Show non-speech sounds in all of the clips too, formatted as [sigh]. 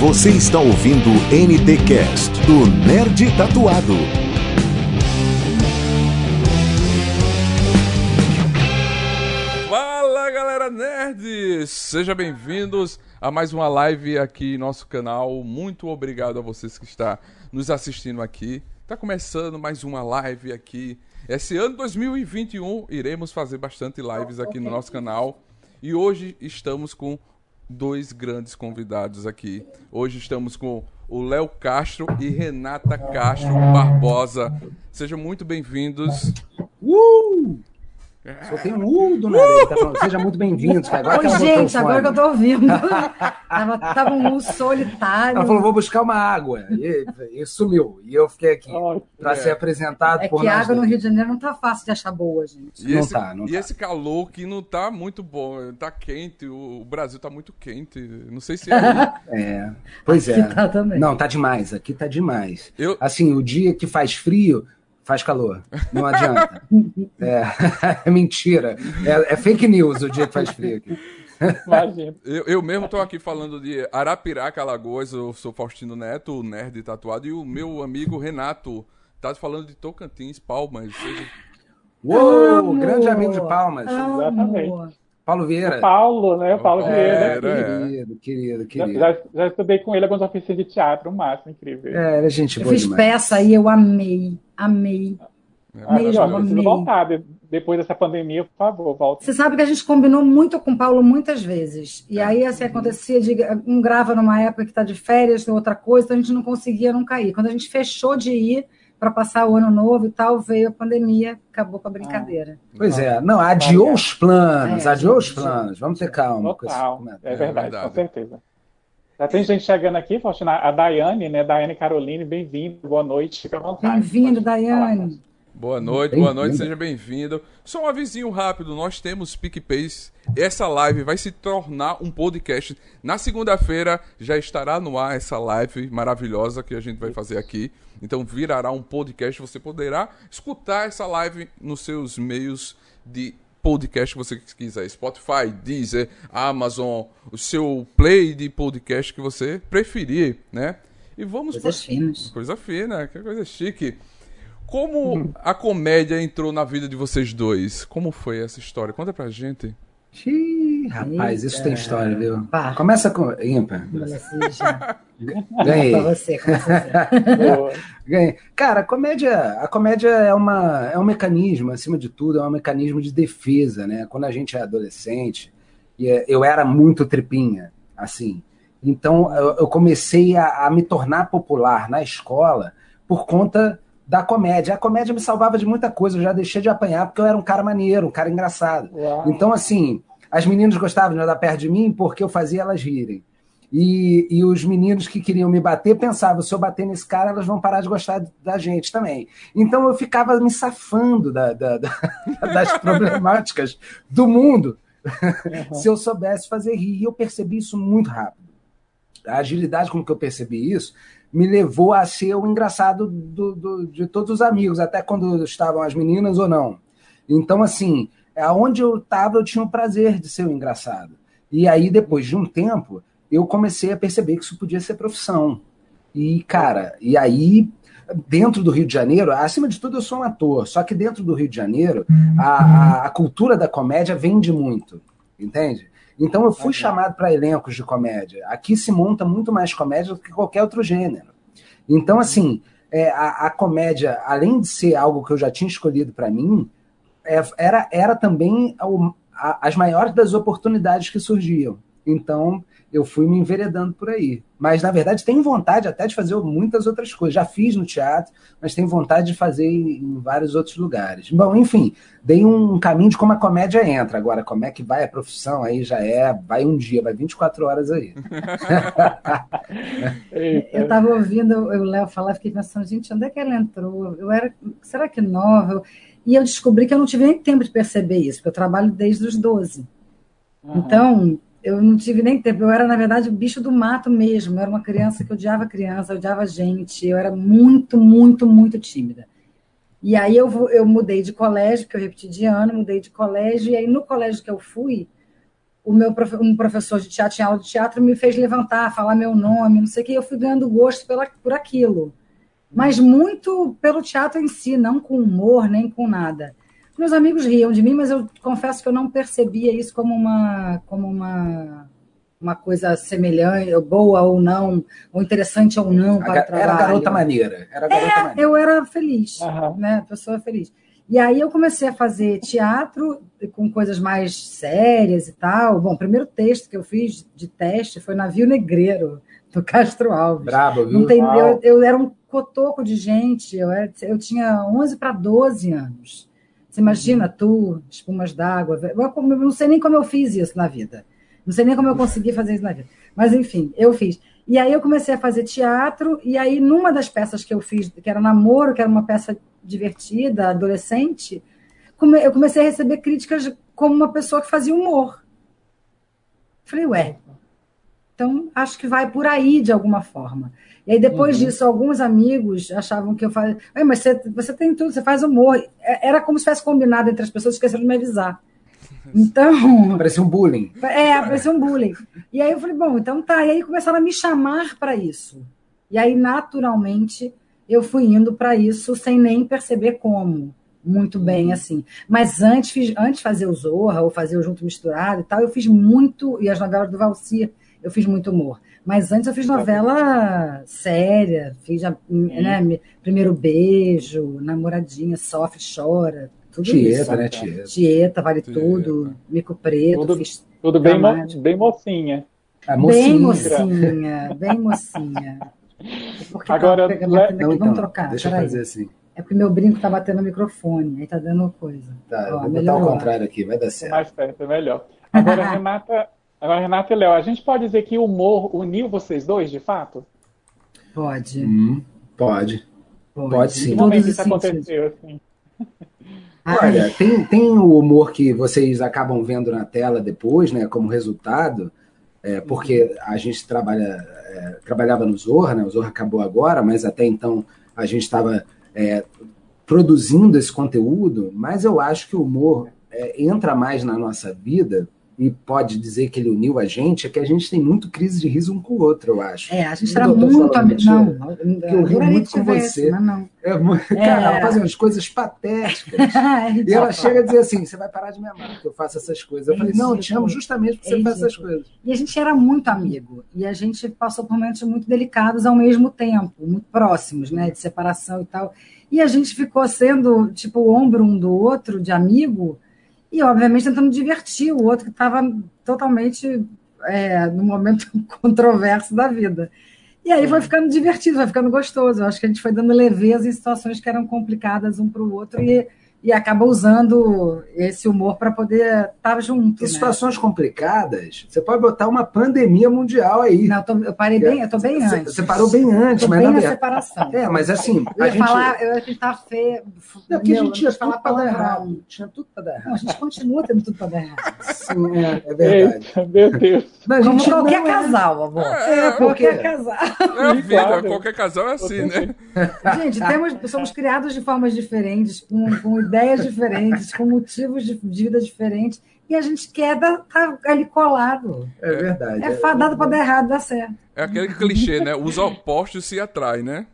Você está ouvindo o NT Cast do Nerd Tatuado. Fala galera nerds! Sejam bem-vindos a mais uma live aqui em nosso canal. Muito obrigado a vocês que estão nos assistindo aqui. Tá começando mais uma live aqui. Esse ano 2021 iremos fazer bastante lives aqui no nosso canal. E hoje estamos com dois grandes convidados aqui. Hoje estamos com o Léo Castro e Renata Castro Barbosa. Sejam muito bem-vindos. Uh! Só tem um U do nada. Tá falando, Seja muito bem-vindos. Agora Oi, gente, agora que eu tô ouvindo. tava, tava um U solitário. Ela falou, vou buscar uma água. E, e sumiu. E eu fiquei aqui para é. ser apresentado é por que nós água no dois. Rio de Janeiro não tá fácil de achar boa, gente. E, Não esse, tá, não e tá. esse calor que não tá muito bom. Tá quente, o o Brasil tá muito quente. Não sei se [laughs] é. É, pois Aqui é. tá também. Não, tá demais. Aqui tá demais. Eu, Assim, o dia que faz frio, faz calor. Não adianta. [laughs] É, é [laughs] mentira. É, é fake news o dia que faz frio aqui. Imagina. [laughs] eu, eu mesmo tô aqui falando de Arapiraca, Alagoas. Eu sou Faustino Neto, o nerd tatuado. E o meu amigo Renato tá falando de Tocantins, Palmas. Seja- Uou, grande amigo de Palmas. Exatamente. Paulo Vieira. O Paulo, né? O Paulo É, Vieira. é. Querido, querido, Já, querido. já, já estudei com ele algumas oficinas de teatro, o máximo, incrível. É, era gente Eu boa fiz demais. peça aí, eu amei. Amei. Ah, olha, preciso amei. voltar de- depois dessa pandemia, por favor, volte. Você sabe que a gente combinou muito com o Paulo muitas vezes. E aí, assim, acontecia de um grava numa época que tá de férias, tem outra coisa, então a gente não conseguia nunca ir. Quando a gente fechou de ir para passar o ano novo e tal, veio a pandemia, acabou com a brincadeira. Pois é, não, adiou os planos, É, adiou os gente. planos. Vamos ter calma com esse Total. É É verdade, verdade. com certeza. Já tem gente chegando aqui, Faustina. A Daiane, né? Daiane Caroline, bem-vindo, boa noite, fica à vontade. Bem-vindo. Daiane. Boa noite, boa noite, seja bem-vindo. Só um avisinho rápido, nós temos PicPays. Essa live vai se tornar um podcast. Na segunda-feira já estará no ar essa live maravilhosa que a gente vai fazer aqui. Então virará um podcast, você poderá escutar essa live nos seus meios de podcast que você quiser. Spotify, Deezer, Amazon, o seu play de podcast que você preferir, né? E vamos Coisas finas. Coisa fina, que coisa chique. Como a comédia entrou na vida de vocês dois? Como foi essa história? Conta pra gente. Ih, rapaz, isso tem história, viu? Pá. Começa com. Ímpar. Já. [laughs] Ganhei. Você. [laughs] Ganhei. Cara, a comédia, a comédia é, uma, é um mecanismo, acima de tudo, é um mecanismo de defesa, né? Quando a gente é adolescente, e é- eu era muito tripinha, assim. Então, eu, eu comecei a, a me tornar popular na escola por conta da comédia. A comédia me salvava de muita coisa, eu já deixei de apanhar porque eu era um cara maneiro, um cara engraçado. Uau. Então, assim, as meninas gostavam de andar perto de mim porque eu fazia elas rirem. E, e os meninos que queriam me bater pensavam: se eu bater nesse cara, elas vão parar de gostar da gente também. Então eu ficava me safando da- da- da- [laughs] das problemáticas do mundo se eu soubesse fazer rir. E eu percebi isso muito rápido. A agilidade com que eu percebi isso me levou a ser o engraçado do- do- de todos os amigos, até quando estavam as meninas ou não. Então, assim, aonde eu estava, eu tinha o prazer de ser o engraçado. E aí, depois de um tempo, eu comecei a perceber que isso podia ser profissão. E, cara, e aí, dentro do Rio de Janeiro, acima de tudo, eu sou um ator, só que dentro do Rio de Janeiro, a, a, a cultura da comédia vende muito, entende? Então eu fui chamado para elencos de comédia. Aqui se monta muito mais comédia do que qualquer outro gênero. Então, assim, é, a, a comédia, além de ser algo que eu já tinha escolhido para mim, é, era, era também o- a- as maiores das oportunidades que surgiam. Então, eu fui me enveredando por aí. Mas, na verdade, tenho vontade até de fazer muitas outras coisas. Já fiz no teatro, mas tenho vontade de fazer em vários outros lugares. Bom, enfim, dei um caminho de como a comédia entra. Agora, como é que vai a profissão aí já é, vai um dia, vai 24 horas aí. Eu estava ouvindo o Léo falar, fiquei pensando, gente, onde é que ela entrou? Eu era, será que nova? E eu descobri que eu não tive nem tempo de perceber isso, porque eu trabalho desde os 12. Aham. Então, eu não tive nem tempo. Eu era, na verdade, o bicho do mato mesmo. Eu era uma criança que odiava criança, odiava gente. Eu era muito, muito, muito tímida. E aí eu, eu mudei de colégio, porque eu repeti de ano, mudei de colégio, e aí no colégio que eu fui, o meu um professor de teatro, tinha aula de teatro, me fez levantar, falar meu nome, não sei o que, eu fui ganhando gosto pela, por aquilo. Mas muito pelo teatro em si, não com humor, nem com nada. Meus amigos riam de mim, mas eu confesso que eu não percebia isso como uma, como uma, uma coisa semelhante, boa ou não, ou interessante ou não para era o trabalho. Era garota maneira. Era garota é, maneira. eu era feliz, uhum. né? Pessoa feliz. E aí eu comecei a fazer teatro com coisas mais sérias e tal. Bom, o primeiro texto que eu fiz de teste foi Navio Negreiro, do Castro Alves. Brabo, viu? Não tem, eu, eu, era um cotoco de gente, eu, era, eu tinha 11 para 12 anos. Você imagina, tu, espumas d'água. Eu não sei nem como eu fiz isso na vida. Não sei nem como eu consegui fazer isso na vida. Mas, enfim, eu fiz. E aí eu comecei a fazer teatro, e aí numa das peças que eu fiz, que era Namoro, que era uma peça divertida, adolescente, eu comecei a receber críticas como uma pessoa que fazia humor. Falei, ué, então acho que vai por aí de alguma forma. E aí depois uhum. disso, alguns amigos achavam que eu fazia, mas você, você tem tudo, você faz humor. É, era como se tivesse combinado entre as pessoas, esqueceram de me avisar. [laughs] Então. Parecia um bullying. É, parecia um bullying. E aí eu falei, bom, então tá. E aí começaram a me chamar para isso. E aí, naturalmente, eu fui indo para isso sem nem perceber como. Muito bem, uhum. assim. Mas antes, fiz, antes de fazer o Zorra ou fazer o Junto Misturado e tal, eu fiz muito. E as novelas do Valsir, eu fiz muito humor. Mas antes eu fiz novela séria, fiz a, né, Primeiro Beijo, Namoradinha, Sofre, Chora, tudo Tieta, isso. né, Tieta? Tieta, Vale Tieta. Tudo, Mico Preto, tudo, fiz tudo bem, mo bem mocinha. A mocinha. Bem mocinha, bem mocinha. Porque Agora, tá le... não, então, Vamos trocar. Deixa eu fazer assim. É porque meu brinco tá batendo no microfone, aí tá dando coisa. Tá, Ó, eu vou botar ao contrário aqui, vai dar certo. Mais perto, é melhor. Agora, [laughs] Renata, agora, Renata e Léo, a gente pode dizer que o humor uniu vocês dois, de fato? Pode. Hum, pode. Pode. Pode sim. Que momento isso aconteceu, assim? Olha, tem, tem o humor que vocês acabam vendo na tela depois, né, como resultado, é, porque a gente trabalha, é, trabalhava no Zorra, né, o Zorra acabou agora, mas até então a gente estava é, produzindo esse conteúdo, mas eu acho que o humor é, entra mais na nossa vida e pode dizer que ele uniu a gente, é que a gente tem muito crise de riso um com o outro, eu acho. É, a gente era muito amigo. Não, eu rio muito com você. Mas não. É, [laughs] cara, ela faz umas coisas patéticas. [laughs] e ela chega a dizer assim: você vai parar de me amar, porque eu faço essas coisas. Eu falei, não, eu te amo justamente porque você faz essas coisas. E a gente era muito amigo. E a gente passou por momentos muito delicados ao mesmo tempo, muito próximos, né? De separação e tal. E a gente ficou sendo, tipo, o ombro um do outro, de amigo e, obviamente, tentando divertir o outro que estava totalmente é, no momento [laughs] controverso da vida. E aí foi ficando divertido, foi ficando gostoso. Eu acho que a gente foi dando leveza em situações que eram complicadas um para o outro e e acaba usando esse humor para poder estar junto. Em né? situações complicadas, você pode botar uma pandemia mundial aí. Não, eu, tô, eu parei bem, eu tô bem você, antes. Você parou bem antes, tô mas bem na separação. É, mas assim, eu a gente falar, eu ia tentar feio. Não, porque a gente tinha tudo para dar errado. Tinha tudo para dar errado. Não, a gente continua tendo tudo para dar errado. Sim, é, é verdade. Eita, meu Deus. Mas Como qualquer casal, amor. É, é qualquer casal. É a vida, qualquer casal é assim, né? Gente, temos, somos criados de formas diferentes, com, com ideias diferentes com motivos de vida diferentes, e a gente quer estar tá ali colado. É verdade. É, é fadado para dar errado, dar certo. É aquele clichê, né? Os opostos se atraem, né?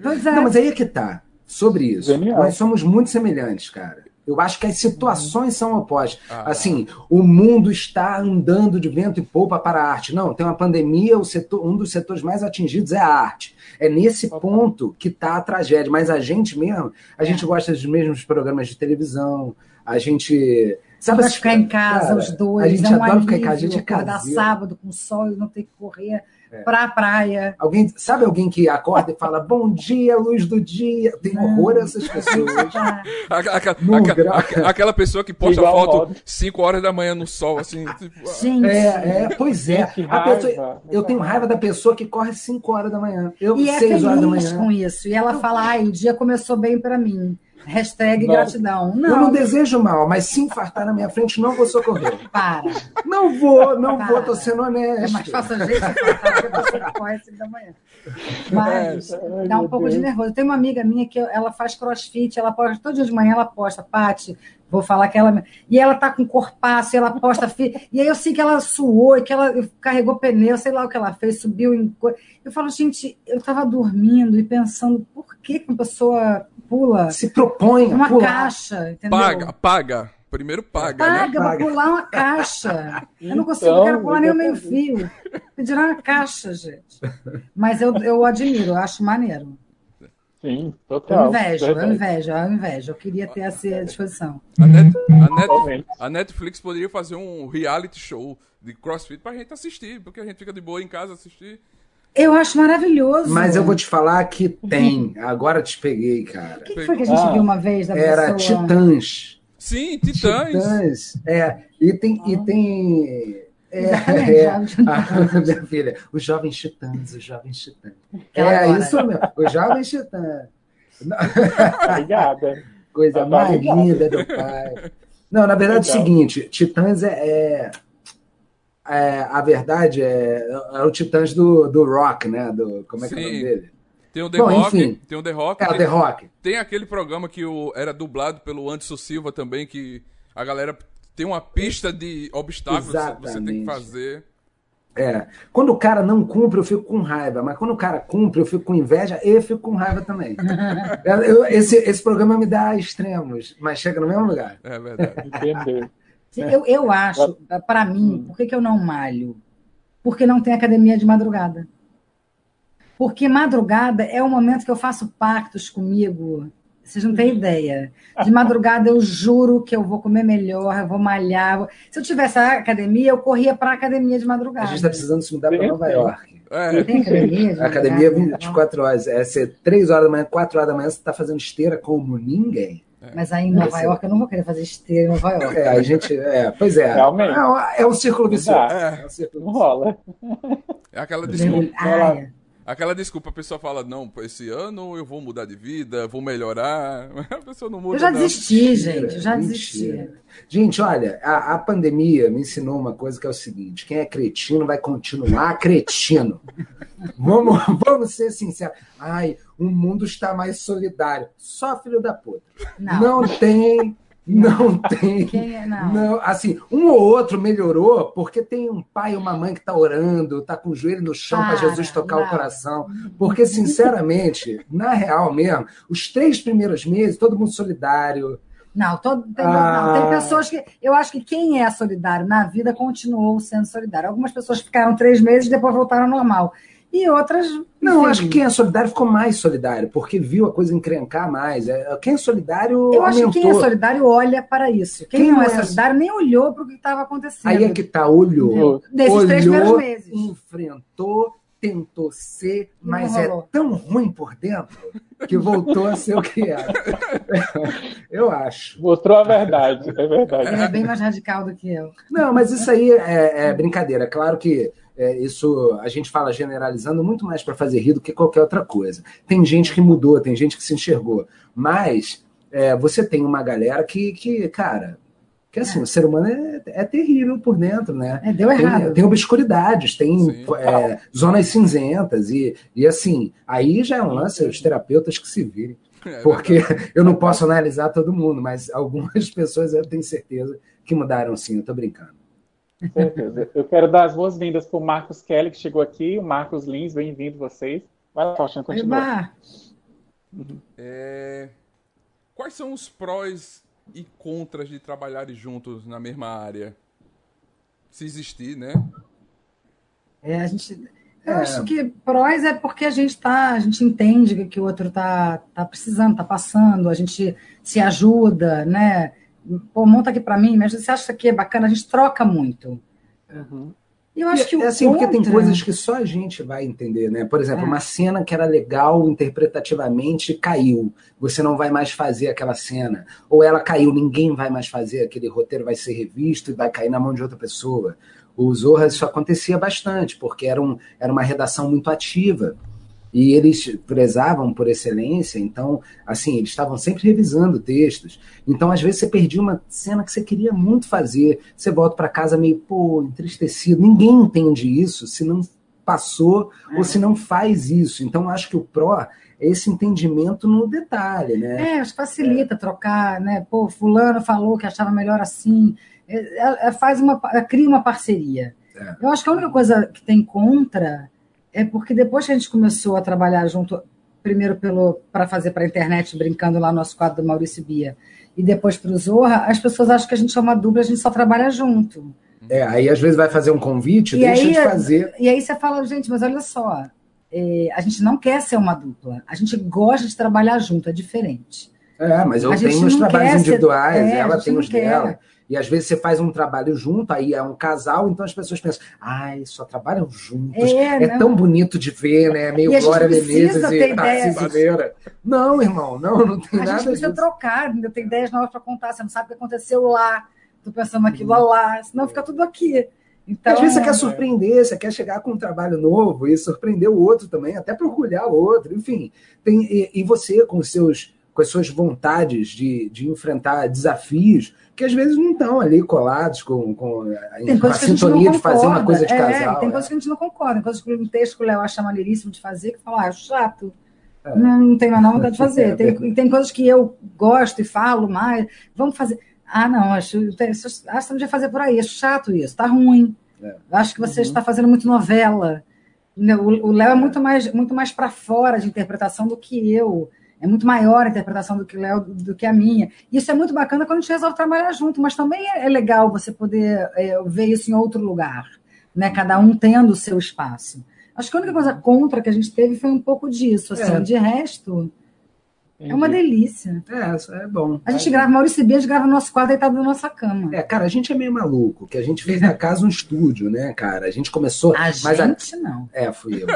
Pois é. Não, mas aí é que tá. Sobre isso. Genial. Nós somos muito semelhantes, cara. Eu acho que as situações são opostas. Ah. Assim, o mundo está andando de vento e polpa para a arte. Não, tem uma pandemia, o setor, um dos setores mais atingidos é a arte. É nesse ponto que está a tragédia. Mas a gente mesmo, a é. gente gosta dos mesmos programas de televisão, a gente. Sabe ficar em casa, cara, os dois. A gente é um adora ficar em casa, a gente é acordar sábado com sol e não ter que correr é. para a praia. Alguém, sabe alguém que acorda e fala bom dia, luz do dia? Tem horror a essas pessoas. [laughs] aquela, aquela pessoa que posta Igual foto 5 horas da manhã no sol, assim. Tipo, ah. Gente. É, é, pois é. [laughs] Pessoa, eu tenho raiva da pessoa que corre 5 horas da manhã. Eu, e é feliz horas da manhã. com isso. E ela fala, ai, o dia começou bem para mim. Hashtag Não. gratidão. Eu não Não, desejo mal, mas se infartar na minha frente, não vou socorrer. [laughs] para. Não vou, não Para. vou, tô sendo É honesto. mais fácil a gente infartar do que você corre às da manhã. [laughs] Mas Ai, dá um pouco de Deus. nervoso. Eu tenho uma amiga minha que ela faz crossfit, ela posta, todo dia de manhã ela posta, Pati, vou falar que ela. E ela tá com corpaço, e ela posta. fi- E aí eu sei que ela suou, e que ela carregou pneu, sei lá o que ela fez, subiu em. Eu falo, gente, eu tava dormindo e pensando, por que uma pessoa pula Se proponha, uma pular. caixa, entendeu? Paga, paga. Primeiro paga, né? Paga pra Paga. pular uma caixa. Eu não consigo, Então, eu quero pular nem o meio fio. Pedirá uma caixa, gente. Mas eu, eu admiro, eu acho maneiro. Sim, Eu total. invejo, eu invejo, eu invejo. Eu queria ter essa disposição. A, Net- a Net- Totalmente. a Netflix poderia fazer um reality show de CrossFit pra gente assistir, porque a gente fica de boa em casa assistir. Eu acho maravilhoso. Mas eu vou te falar que tem. Agora te peguei, cara. O que que foi que a gente Ah. viu uma vez da Era pessoa? Titãs. Sim, Titãs. Titãs. É, e tem. E tem é, [laughs] é, Jovens Titãs. a- minha filha, os jovens titãs, os jovens titãs. É adora. isso mesmo, os jovens titãs. [laughs] Obrigada. Coisa Tá mais linda do pai. Não, na verdade é o Legal. seguinte: Titãs é. é- é, a verdade é, é o Titãs do, do Rock, né? Do, como é que é o nome Sim. dele? Tem o The Bom, Rock, enfim. tem o The Rock, É o tem, The Rock. tem aquele programa que o, era dublado pelo Anderson Silva também, que a galera tem uma pista de obstáculos que você tem que Exatamente. fazer. É. Quando o cara não cumpre, eu fico com raiva. Mas quando o cara cumpre, eu fico com inveja e eu fico com raiva também. [laughs] Eu- esse, esse programa me dá extremos, mas chega no mesmo lugar. É verdade. Entendeu? Eu, eu acho, pra mim, por que, que eu não malho? Porque não tem academia de madrugada. Porque madrugada é o momento que eu faço pactos comigo. Vocês não têm ideia. De madrugada eu juro que eu vou comer melhor, eu vou malhar. Se eu tivesse a academia, eu corria pra academia de A madrugada. gente está precisando se mudar para Nova Sim. York. É, Tem academia? de A academia é madrugada? 24 horas. É ser 3 horas da manhã, 4 horas da manhã, você está fazendo esteira como ninguém. Mas aí em Nova Esse- York eu não vou querer fazer esteira em Nova York. É, a gente. É, pois é. Realmente. É, um- é um círculo vicioso. Dá. É um círculo Não vicioso. rola. é aquela desculpa. Ai, Aquela desculpa, a pessoa fala, não, esse ano eu vou mudar de vida, vou melhorar. [laughs] A pessoa não muda, eu já não. desisti, gente. Eu já Mentira. desisti. Gente, olha, a, a pandemia me ensinou uma coisa que é o seguinte: quem é cretino vai continuar [laughs] cretino. Vamos, vamos ser sinceros. Ai, o mundo está mais solidário. Só filho da puta. Não. Não tem, não tem. [laughs] Quem é? Não. Não, assim, um ou outro melhorou porque tem um pai e uma mãe que tá orando, tá com o joelho no chão para Para, Jesus tocar não. o coração. Porque, sinceramente, na real mesmo, os três primeiros meses, todo mundo solidário. Não, todo, tem, Ah. não, tem pessoas que. Eu acho que quem é solidário na vida continuou sendo solidário. Algumas pessoas ficaram três meses e depois voltaram ao normal. E outras. Não, enfim. acho que quem é solidário ficou mais solidário, porque viu a coisa encrencar mais. É, Quem é solidário Eu acho que aumentou. quem é solidário olha para isso. Quem, Quem não é é- solidário nem olhou para o que estava acontecendo. Aí é que tá, olhou. Desses três primeiros meses. enfrentou, tentou ser, mas é tão ruim por dentro que voltou a ser o que era. [laughs] Eu acho. Mostrou a verdade, é verdade. Ele é bem mais radical do que eu. Não, mas isso aí é, é brincadeira. Claro que é, isso a gente fala generalizando muito mais para fazer rir do que qualquer outra coisa. Tem gente que mudou, tem gente que se enxergou, mas é, você tem uma galera que, que cara, que assim, o ser humano é, é terrível por dentro, né? É, deu errado. Tem, tem obscuridades, tem é, zonas cinzentas, e, e assim, aí já é um lance, os terapeutas que se virem. [laughs] É Porque [laughs] eu não posso analisar todo mundo, mas algumas [laughs] pessoas eu tenho certeza que mudaram sim, eu tô brincando. Certeza. Eu quero dar as boas-vindas para o Marcos Kelly, que chegou aqui, o Marcos Lins, bem-vindo vocês. Vai lá, Faustina, continua. Eba, É, Quais são os prós e contras de trabalharem juntos na mesma área? Se existir, né? é, a gente. Eu É. acho que prós é porque a gente tá, a gente entende que, que o outro tá, tá precisando, tá passando, a gente se ajuda, né? Pô, monta aqui para mim, mas você acha que isso aqui é bacana? A gente troca muito. Uhum. E eu acho que o é assim, porque tem contra- coisas que só a gente vai entender, né? Por exemplo, É. uma cena que era legal interpretativamente caiu. Você não vai mais fazer aquela cena. Ou ela caiu, ninguém vai mais fazer, aquele roteiro vai ser revisto e vai cair na mão de outra pessoa. O Zorra isso acontecia bastante, porque era, um, era uma redação muito ativa. E eles prezavam por excelência, então, assim, eles estavam sempre revisando textos. Então, às vezes, você perdia uma cena que você queria muito fazer, você volta para casa meio, pô, entristecido. Ninguém entende isso se não passou é. ou se não faz isso. Então, acho que o PRO é esse entendimento no detalhe, né? É, acho que facilita é. trocar, né? Pô, fulano falou que achava melhor assim. É, é, faz uma, cria uma parceria. É. Eu acho que a única coisa que tem contra é porque depois que a gente começou a trabalhar junto, primeiro para fazer para a internet, brincando lá no nosso quadro do Maurício Bia, e depois para o Zorra, as pessoas acham que a gente é uma dupla, a gente só trabalha junto. É, aí às vezes vai fazer um convite, e deixa aí, de fazer. E aí você fala, gente, mas olha só, é, a gente não quer ser uma dupla, a gente gosta de trabalhar junto, é diferente. É, mas eu tenho meus trabalhos individuais, ser, é, ela tem os dela. E às vezes você faz um trabalho junto, aí é um casal, então as pessoas pensam, ai, só trabalham juntos. É, é tão bonito de ver, né? Meio Glória Menezes e Meira. Não, irmão, não, não tem a nada. A gente precisa disso. trocar, ainda tem ideias novas para contar, você não sabe o que aconteceu lá, tô pensando naquilo uhum. lá, senão fica tudo aqui. Então, Às vezes você quer surpreender, você quer chegar com um trabalho novo e surpreender o outro também, até para orgulhar o outro, enfim. Tem, e, e você, com, seus, com as suas vontades de, de enfrentar desafios, que às vezes não estão ali colados com, com a, a sintonia de fazer uma coisa de é, casal. Tem é. coisas que a gente não concorda, tem coisas que um texto que o Léo acha maneiríssimo de fazer, que fala, ah, acho chato. É. Não, não tenho mais vontade de fazer. Tem, tem coisas que eu gosto e falo mais. Vamos fazer. Ah, não, acho, acho que você não devia fazer por aí. Acho chato isso, tá ruim. É. Acho que você uhum. está fazendo muito novela. O Léo é muito mais, muito mais para fora de interpretação do que eu é muito maior a interpretação do que Léo do que a minha. Isso é muito bacana quando a gente resolve trabalhar junto, mas também é, é legal você poder é, ver isso em outro lugar, né? Cada um tendo o seu espaço. Acho que a única coisa contra que a gente teve foi um pouco disso, assim, é. de resto. Entendi. É uma delícia. É, é bom. A gente grava, Maurício Beijo grava no nosso quadro deitado na nossa cama. É, cara, a gente é meio maluco, que a gente fez na casa um estúdio, né, cara? A gente começou. A gente a... não. É, fui eu.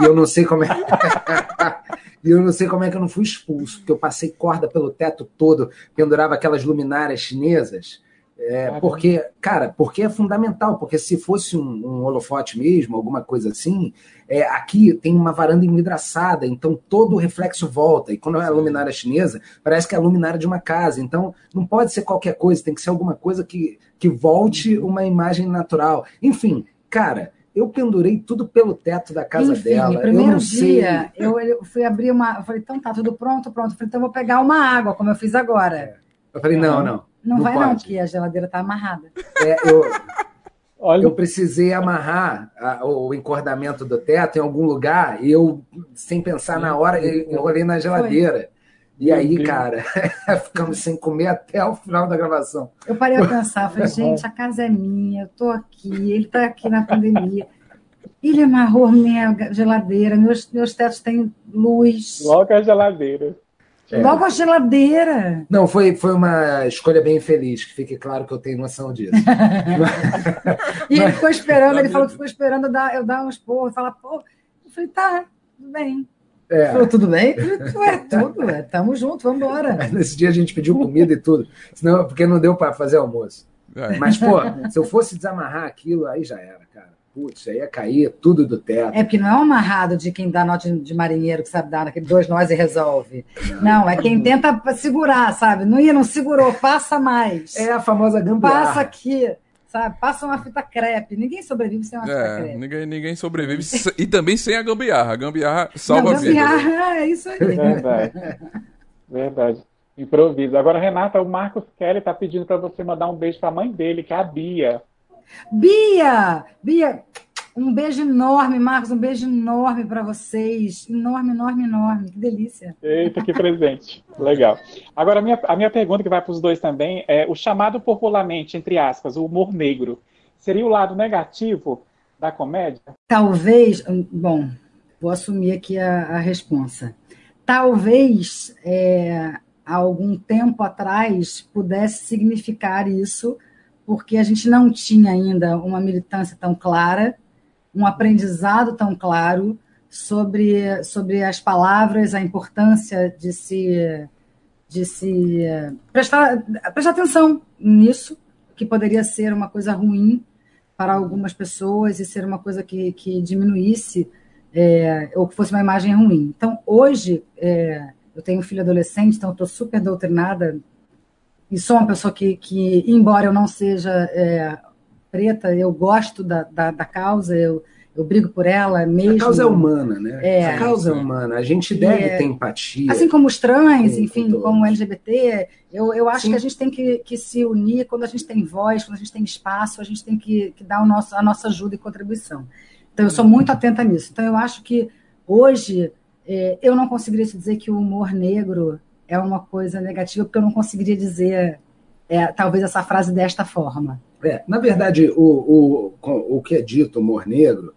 e eu não sei como é. [laughs] E eu não sei como é que eu não fui expulso, porque eu passei corda pelo teto todo, pendurava aquelas luminárias chinesas. É, porque, cara, porque é fundamental, porque se fosse um, um holofote mesmo, alguma coisa assim, é, aqui tem uma varanda envidraçada, então todo o reflexo volta. E quando é a luminária chinesa, parece que é a luminária de uma casa. Então não pode ser qualquer coisa, tem que ser alguma coisa que, que volte uma imagem natural. Enfim, cara, eu pendurei tudo pelo teto da casa Enfim, dela. primeiro eu não dia, sei. Eu, fui abrir uma. Eu falei, então tá, tudo pronto, pronto. Eu falei, então eu vou pegar uma água, como eu fiz agora. É. Eu falei, não, não. Não, vai, não, porque a geladeira tá amarrada. É, eu, [laughs] Olha. eu precisei amarrar a, o encordamento do teto em algum lugar e eu, sem pensar na hora, enrolei na geladeira. Foi. E aí, cara, [laughs] ficamos sem comer até o final da gravação. Eu parei a pensar, falei, [laughs] gente, a casa é minha, eu tô aqui, ele tá aqui na pandemia. Ele amarrou minha geladeira, meus, meus tetos têm luz. Logo a geladeira. É. Logo a geladeira. Não, foi, foi uma escolha bem feliz, que fique claro que eu tenho noção disso. [laughs] e ele ficou esperando, ele falou que ficou esperando eu dar, eu dar uns porros, falar, pô, eu falei, tá, tudo bem. É. Falou, tudo bem? Ué, tudo, é, tamo junto, vamos embora. [laughs] Nesse dia a gente pediu comida e tudo, senão, porque não deu para fazer almoço. É. Mas, pô, se eu fosse desamarrar aquilo, aí já era. Putz, aí ia cair tudo do teto. É porque não é um amarrado de quem dá nota de marinheiro que sabe dar naquele dois nós e resolve. Não, é quem tenta segurar, sabe? Não ia, não segurou, passa mais. É a famosa gambiarra. Passa aqui sabe? Passa uma fita crepe. Ninguém sobrevive sem uma é, fita crepe. Ninguém, ninguém sobrevive e também sem a gambiarra. A gambiarra salva Não, a vida. Gambiarra, é isso aí. Verdade. Verdade. Improviso. Agora, Renata, o Marcos Kelly está pedindo para você mandar um beijo para a mãe dele, que é a Bia. Bia! Bia, um beijo enorme, Marcos, um beijo enorme para vocês. Enorme, enorme, enorme. Que delícia. Eita, que presente. Legal. Agora, a minha, a minha pergunta que vai para os dois também é o chamado popularmente, entre aspas, o humor negro, seria o lado negativo da comédia? Talvez, bom, vou assumir aqui a, a responsa. Talvez, é, há algum tempo atrás, pudesse significar isso, porque a gente não tinha ainda uma militância tão clara, um aprendizado tão claro sobre, sobre as palavras, a importância de se, de se prestar, prestar atenção nisso, que poderia ser uma coisa ruim para algumas pessoas e ser uma coisa que, que diminuísse é, ou que fosse uma imagem ruim. Então, hoje, é, eu tenho um filho adolescente, então estou super doutrinada e sou uma pessoa que, que embora eu não seja é, preta, eu gosto da, da, da causa, eu, eu brigo por ela mesmo. A causa é humana, né? É. A causa é humana. A gente deve é, ter empatia. Assim como os trans, enfim, como LGBT, eu, eu acho Sim. que a gente tem que, que se unir quando a gente tem voz, quando a gente tem espaço, a gente tem que, que dar o nosso, a nossa ajuda e contribuição. Então, eu sou muito atenta nisso. Então, eu acho que hoje é, eu não conseguiria te dizer que o humor negro é uma coisa negativa, porque eu não conseguiria dizer é, talvez essa frase desta forma. É, na verdade, o, o, o que é dito humor negro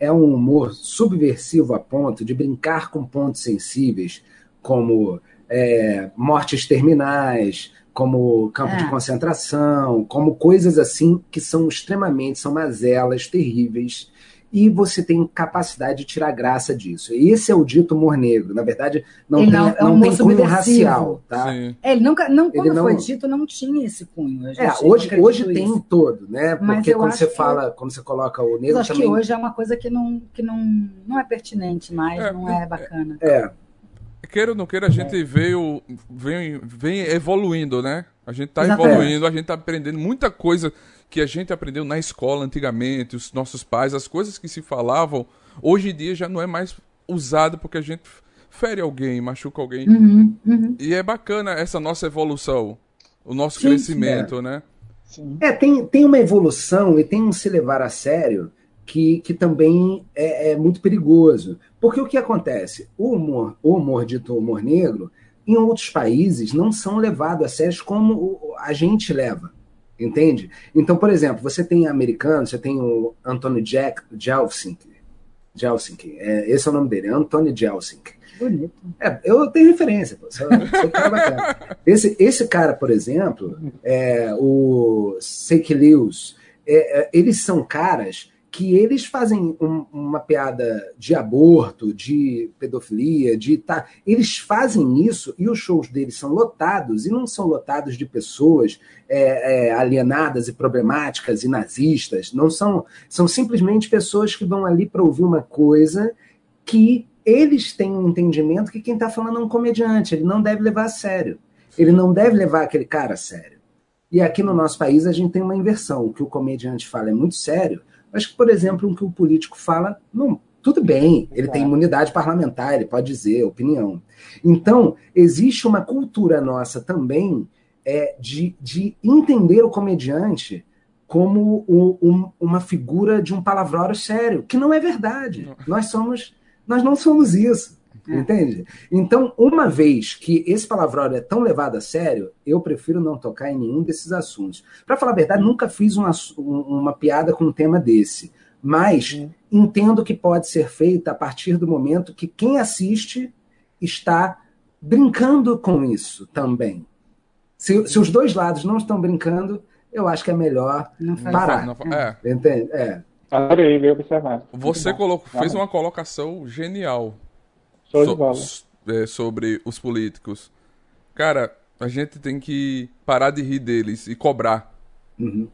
é um humor subversivo a ponto de brincar com pontos sensíveis, como é, mortes terminais, como campo é. de concentração, como coisas assim que são extremamente, são mazelas terríveis e você tem capacidade de tirar graça disso. Esse é o dito humor negro. Na verdade, não ele tem, não, é um tem cunho racial. Tá? É, ele nunca, não, quando ele não... foi dito, não tinha esse cunho. É, hoje, hoje tem todo, né? Porque quando você fala, que... quando você coloca o negro. Mas acho também... que hoje é uma coisa que não, que não, não é pertinente mais, é, não é bacana. É. Queira ou não queira, a gente veio, vem, vem evoluindo, né? A gente está evoluindo, a gente está aprendendo muita coisa que a gente aprendeu na escola antigamente, os nossos pais, as coisas que se falavam, hoje em dia já não é mais usado porque a gente fere alguém, machuca alguém. Uhum, uhum. E é bacana essa nossa evolução, o nosso Sim, crescimento, é. né? Sim. É, tem, tem uma evolução e tem um se levar a sério que, que também é, é, muito perigoso. Porque o que acontece? O humor, o humor dito humor negro, em outros países, não são levados a sério como a gente leva. Entende? Então, por exemplo, você tem americano, você tem o Anthony Jack, Jelfsink. Jelfsink, é, esse é o nome dele, Anthony Jelfsink. Bonito. É, eu tenho referência, pô, sou, sou cara [laughs] esse, esse cara, por exemplo, é, o Seik Lewis, é, é, eles são caras que eles fazem um, uma piada de aborto, de pedofilia, de tá, eles fazem isso e os shows deles são lotados e não são lotados de pessoas é, é, alienadas e problemáticas e nazistas, não são, são simplesmente pessoas que vão ali para ouvir uma coisa que eles têm um entendimento que quem está falando é um comediante, ele não deve levar a sério, ele não deve levar aquele cara a sério. E aqui no nosso país a gente tem uma inversão, o que o comediante fala é muito sério mas que, por exemplo, o que o político fala, não, tudo bem, ele tem imunidade parlamentar, ele pode dizer opinião. Então, existe uma cultura nossa também é, de, de entender o comediante como o, um, uma figura de um palavrório sério, que não é verdade. Nós somos, nós não somos isso. É. Entende? Então, uma vez que esse palavrório é tão levado a sério, eu prefiro não tocar em nenhum desses assuntos. Para falar a verdade, nunca fiz uma, uma piada com um tema desse. Mas uhum. entendo que pode ser feita a partir do momento que quem assiste está brincando com isso também. Se, se os dois lados não estão brincando, eu acho que é melhor não parar. Não, não, é. Entende? É. Adorei, bem observado. Você colocou, fez uma colocação genial Show so, de bola. É, sobre os políticos. Cara, a gente tem que parar de rir deles e cobrar. Uhum.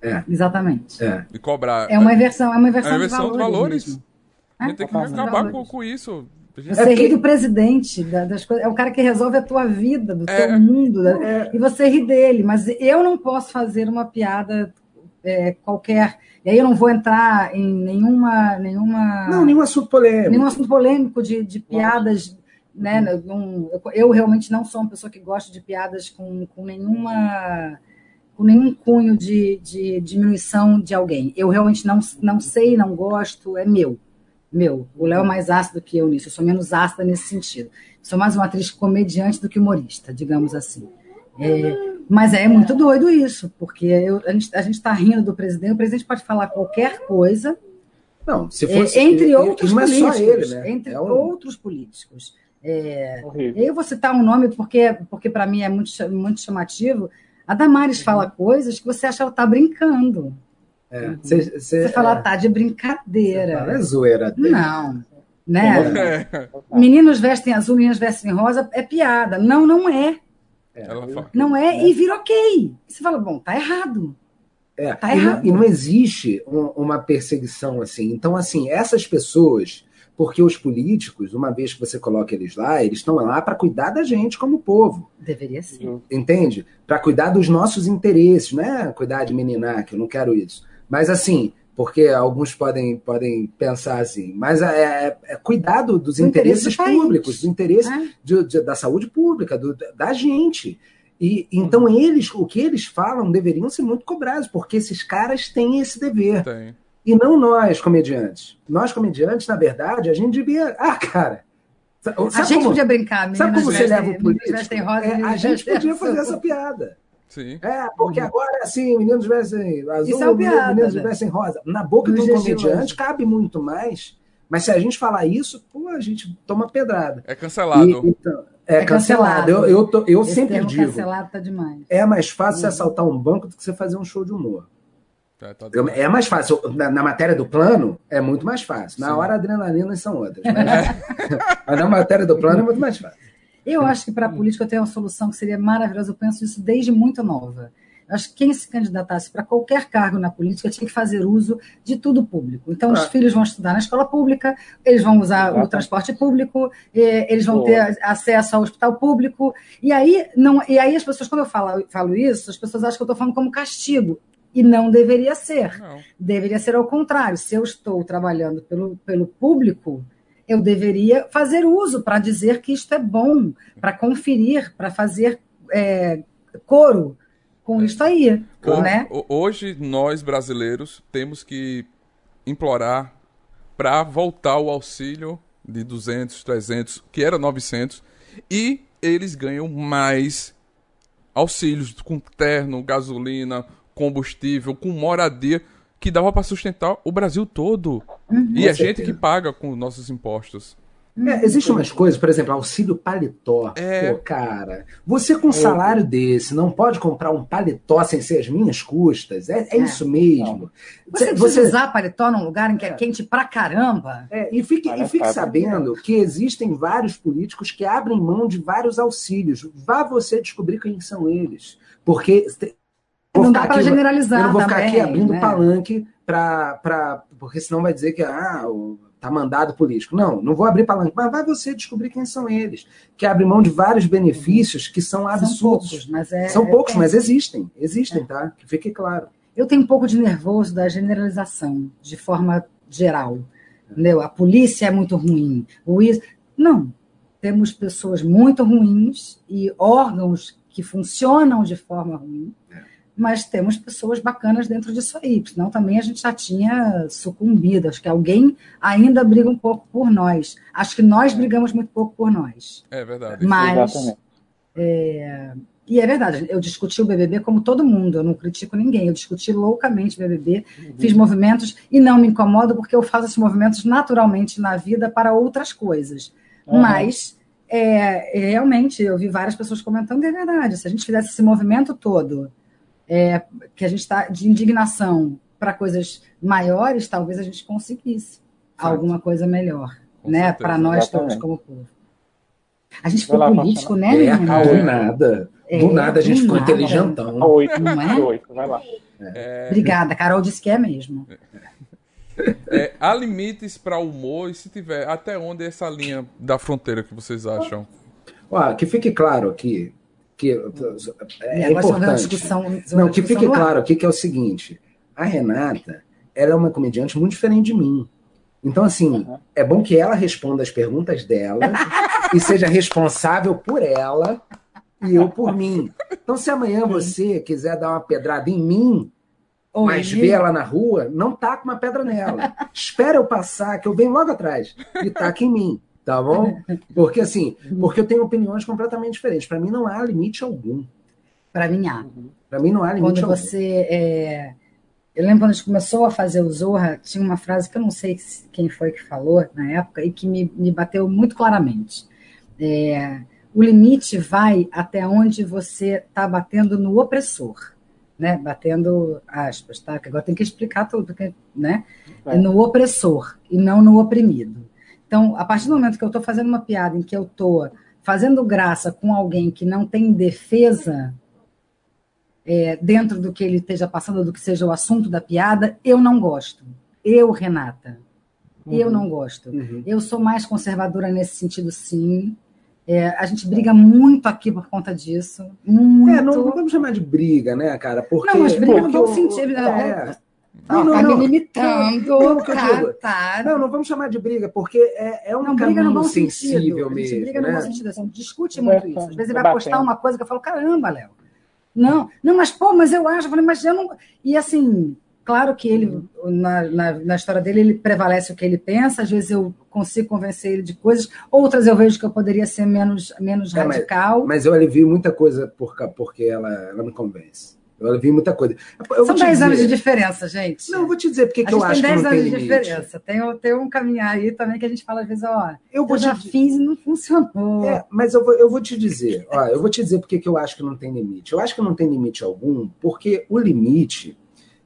É. Exatamente. É. E cobrar. É uma inversão, é uma inversão, é uma inversão de valores. De valores. A gente tem que acabar com, com, isso. Gente... Você ri do presidente, das coisas, é o cara que resolve a tua vida, do é. teu mundo, é. e você ri dele. Mas eu não posso fazer uma piada é, qualquer e aí eu não vou entrar em nenhuma. nenhuma não, nenhum assunto polêmico. Nenhum assunto polêmico de, de piadas. Né, um, eu, eu, realmente não sou uma pessoa que gosta de piadas com, com nenhuma com nenhum cunho de, de diminuição de alguém. Eu realmente não, não sei, não gosto, é meu. Meu. O Léo é mais ácido que eu nisso, eu sou menos ácida nesse sentido. Sou mais uma atriz comediante do que humorista, digamos assim. É, mas é muito doido isso, porque eu, a gente está rindo do presidente, o presidente pode falar qualquer coisa. Não, se fosse. É, entre outros não políticos. É só ele, né? Entre é um... outros políticos. É, eu vou citar um nome porque, porque para mim é muito, muito chamativo. A Damares uhum. fala coisas que você acha que ela está brincando. É, cê, cê, você fala, é, tá de brincadeira. Fala, é zoeira. Dele. Não. Né? É. [laughs] Meninos vestem azul, meninas vestem rosa, é piada. Não, não é. É, não é, é, e vira ok. Você fala, bom, tá errado. É, tá e, errado. Não, e não existe um, uma perseguição assim. Então, assim, essas pessoas, porque os políticos, uma vez que você coloca eles lá, eles estão lá para cuidar da gente como povo. Deveria ser. Entende? Para cuidar dos nossos interesses, não é cuidar de meninar, que eu não quero isso. Mas assim, porque alguns podem, podem pensar assim, mas é, é, é cuidar do, dos interesses interesse do públicos, dos interesses é. de, de, da saúde pública, do, da gente. E então uhum. eles, o que eles falam, deveriam ser muito cobrados, porque esses caras têm esse dever. Tem. E não nós, comediantes. Nós, comediantes, na verdade, a gente devia. [laughs] Ah, cara. Sabe a gente como, podia brincar, Sabe como você leva o político? Rosa, é, a gente podia fazer essa piada. Sim. É, porque agora, assim, meninos vestem azul, Isso é piada, meninos né? vestem rosa. Na boca um comediante cabe muito mais, mas se a gente falar isso, pô, a gente toma pedrada. É cancelado. E, então, é, é, cancelado. cancelado. Eu, eu, tô, eu sempre digo. Cancelado tá demais. É mais fácil uhum. você assaltar um banco do que você fazer um show de humor. É, tá é mais fácil. Na, na, matéria do plano, é muito mais fácil. Na Sim. hora, adrenalina são outras. [laughs] Mas, [laughs] mas na matéria do plano é muito mais fácil. Eu acho que para a política eu tenho uma solução que seria maravilhosa. Eu penso isso desde muito nova. Eu acho que quem se candidatasse para qualquer cargo na política tinha que fazer uso de tudo público. Então, os filhos vão estudar na escola pública, eles vão usar o transporte público, eles vão ter acesso ao hospital público. E aí, não, e aí as pessoas, quando eu falo, falo isso, as pessoas acham que eu estou falando como castigo. E não deveria ser. Não. Deveria ser ao contrário. Se eu estou trabalhando pelo, pelo público, eu deveria fazer uso para dizer que isto é bom, para conferir, para fazer é, coro com é. isso aí. Hoje, né? hoje, nós brasileiros temos que implorar para voltar o auxílio de 200, 300, que era 900, e eles ganham mais auxílios com terno, gasolina, combustível, com moradia, que dava para sustentar o Brasil todo. Uhum, e a gente que paga com nossos impostos. É, Existem umas coisas, por exemplo, auxílio paletó. É... Pô, cara, você com um salário desse não pode comprar um paletó sem ser as minhas custas. É, é, é. isso mesmo. Você, você usar paletó num lugar em que é, é. quente pra caramba. É, e fique, e fique sabendo que existem vários políticos que abrem mão de vários auxílios. Vá você descobrir quem são eles. Porque não dá para generalizar. Eu não vou também, ficar aqui abrindo né? palanque para. Porque senão vai dizer que ah, tá mandado político. Não, não vou abrir palanque, mas vai você descobrir quem são eles. Que abrem mão de vários benefícios que são absurdos. São poucos, mas, é, são poucos, é, mas existem. Existem, é. tá? Que fique claro. Eu tenho um pouco de nervoso da generalização, de forma geral. Entendeu? A polícia é muito ruim. O is... Não. Temos pessoas muito ruins e órgãos que funcionam de forma ruim mas temos pessoas bacanas dentro disso aí, senão também a gente já tinha sucumbido. Acho que alguém ainda briga um pouco por nós. Acho que nós brigamos muito pouco por nós. É verdade. Mas. É, e é verdade, eu discuti o BBB como todo mundo, eu não critico ninguém, eu discuti loucamente o BBB, uhum. fiz movimentos e não me incomodo porque eu faço esses movimentos naturalmente na vida para outras coisas. Uhum. Mas, é, realmente, eu vi várias pessoas comentando, é verdade, se a gente fizesse esse movimento todo é, que a gente está de indignação para coisas maiores, talvez a gente conseguisse certo. alguma coisa melhor, Com né? Para nós todos como povo. A gente ficou político, né, é, Do nada. É, do nada a gente ficou nada. inteligentão. Oito, não é? Oito, vai lá. É. Obrigada, Carol disse que é mesmo. É, há limites para o humor e se tiver, até onde é essa linha da fronteira que vocês acham? Ó, que fique claro aqui, que é importante. Não, que fique claro aqui que é o seguinte: a Renata ela é uma comediante muito diferente de mim. Então, assim, uhum. é bom que ela responda as perguntas dela [laughs] e seja responsável por ela e eu por mim. Então, se amanhã você quiser dar uma pedrada em mim, Oi, mas vê ela na rua, não taca uma pedra nela. [laughs] Espera eu passar, que eu venho logo atrás e taca em mim tá bom? [laughs] Porque assim, porque eu tenho opiniões completamente diferentes. Para mim não há limite algum. Para mim há. Para mim não há limite quando algum. você é... eu lembro quando a gente começou a fazer o Zorra, tinha uma frase que eu não sei quem foi que falou na época e que me, me bateu muito claramente. É... o limite vai até onde você está batendo no opressor. Né, batendo aspas, tá? Que agora tem que explicar tudo, porque, né? É. No opressor e não no oprimido. Então, a partir do momento que eu estou fazendo uma piada em que eu estou fazendo graça com alguém que não tem defesa é, dentro do que ele esteja passando, do que seja o assunto da piada, eu não gosto. Eu, Renata. Eu não gosto. Uhum. Eu sou mais conservadora nesse sentido, sim. É, a gente briga muito aqui por conta disso. Muito. É, não, não, vamos chamar de briga, né, cara? Porque, não, mas briga no bom sentido. É, é. Não, não, tá não, me limitando. Não, tá, tá. não, não vamos chamar de briga, porque é, é um não, caminho sensível mesmo. Briga né? no bom sentido, assim, discute muito isso. Às vezes ele vai postar uma coisa que eu falo, caramba, Léo. Não, não, mas pô, mas eu acho, eu falei, mas eu não. E assim, claro que ele, na, na, na, história dele, ele prevalece o que ele pensa, às vezes eu consigo convencer ele de coisas, outras eu vejo que eu poderia ser menos, menos é, radical. Mas, mas, eu alivio muita coisa por, porque ela, ela me convence. Eu vi muita coisa. Eu São 10 anos de diferença, gente. Não, eu vou te dizer porque que eu acho que não tem limite. 10 anos de diferença. Tem, tem um caminhar aí também que a gente fala às vezes, ó, eu, vou eu já te... fiz e não funcionou. É, mas eu vou, eu vou te dizer, ó, eu vou te dizer porque que eu acho que não tem limite. Eu acho que não tem limite algum, porque o limite,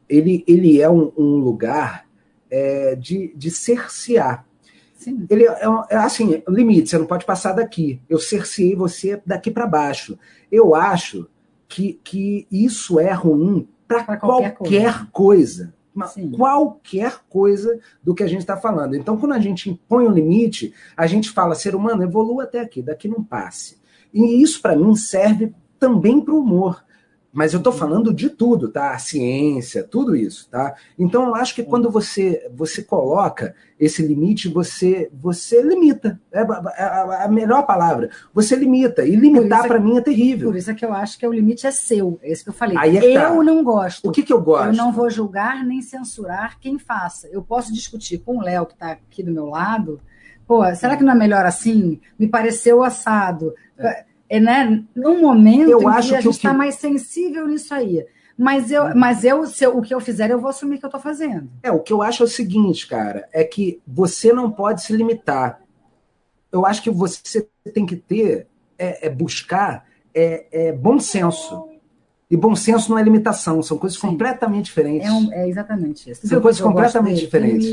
ele, ele é um, um lugar é, de, de cercear. Sim. Ele é, é assim, limite, você não pode passar daqui. Eu cerceei você daqui para baixo. Eu acho que, que isso é ruim para qualquer, qualquer, coisa. coisa. Qualquer coisa do que a gente está falando. Então, quando a gente impõe um limite, a gente fala, ser humano, evolua até aqui, daqui não passe. E isso, para mim, serve também para o humor. Mas eu estou falando de tudo, tá? A ciência, tudo isso, tá? Então eu acho que quando você você coloca esse limite, você você limita. É a, a melhor palavra. Você limita. E limitar para mim é terrível. Por isso é que eu acho que o limite é seu. É isso que eu falei. Aí é tá. eu não gosto. O que, que eu gosto? Eu não vou julgar nem censurar quem faça. Eu posso discutir com o Léo, que está aqui do meu lado. Pô, será que não é melhor assim? Me pareceu assado. É é, né, num momento eu acho que a gente está que... mais sensível nisso aí. Mas eu, mas eu, se eu, o que eu fizer, eu vou assumir que eu estou fazendo. É, o que eu acho é o seguinte, cara, é que você não pode se limitar. Eu acho que você tem que ter, é, é buscar é, é, bom senso. E bom senso não é limitação, são coisas Sim. completamente diferentes. É, um, é, exatamente isso. São coisas completamente diferentes.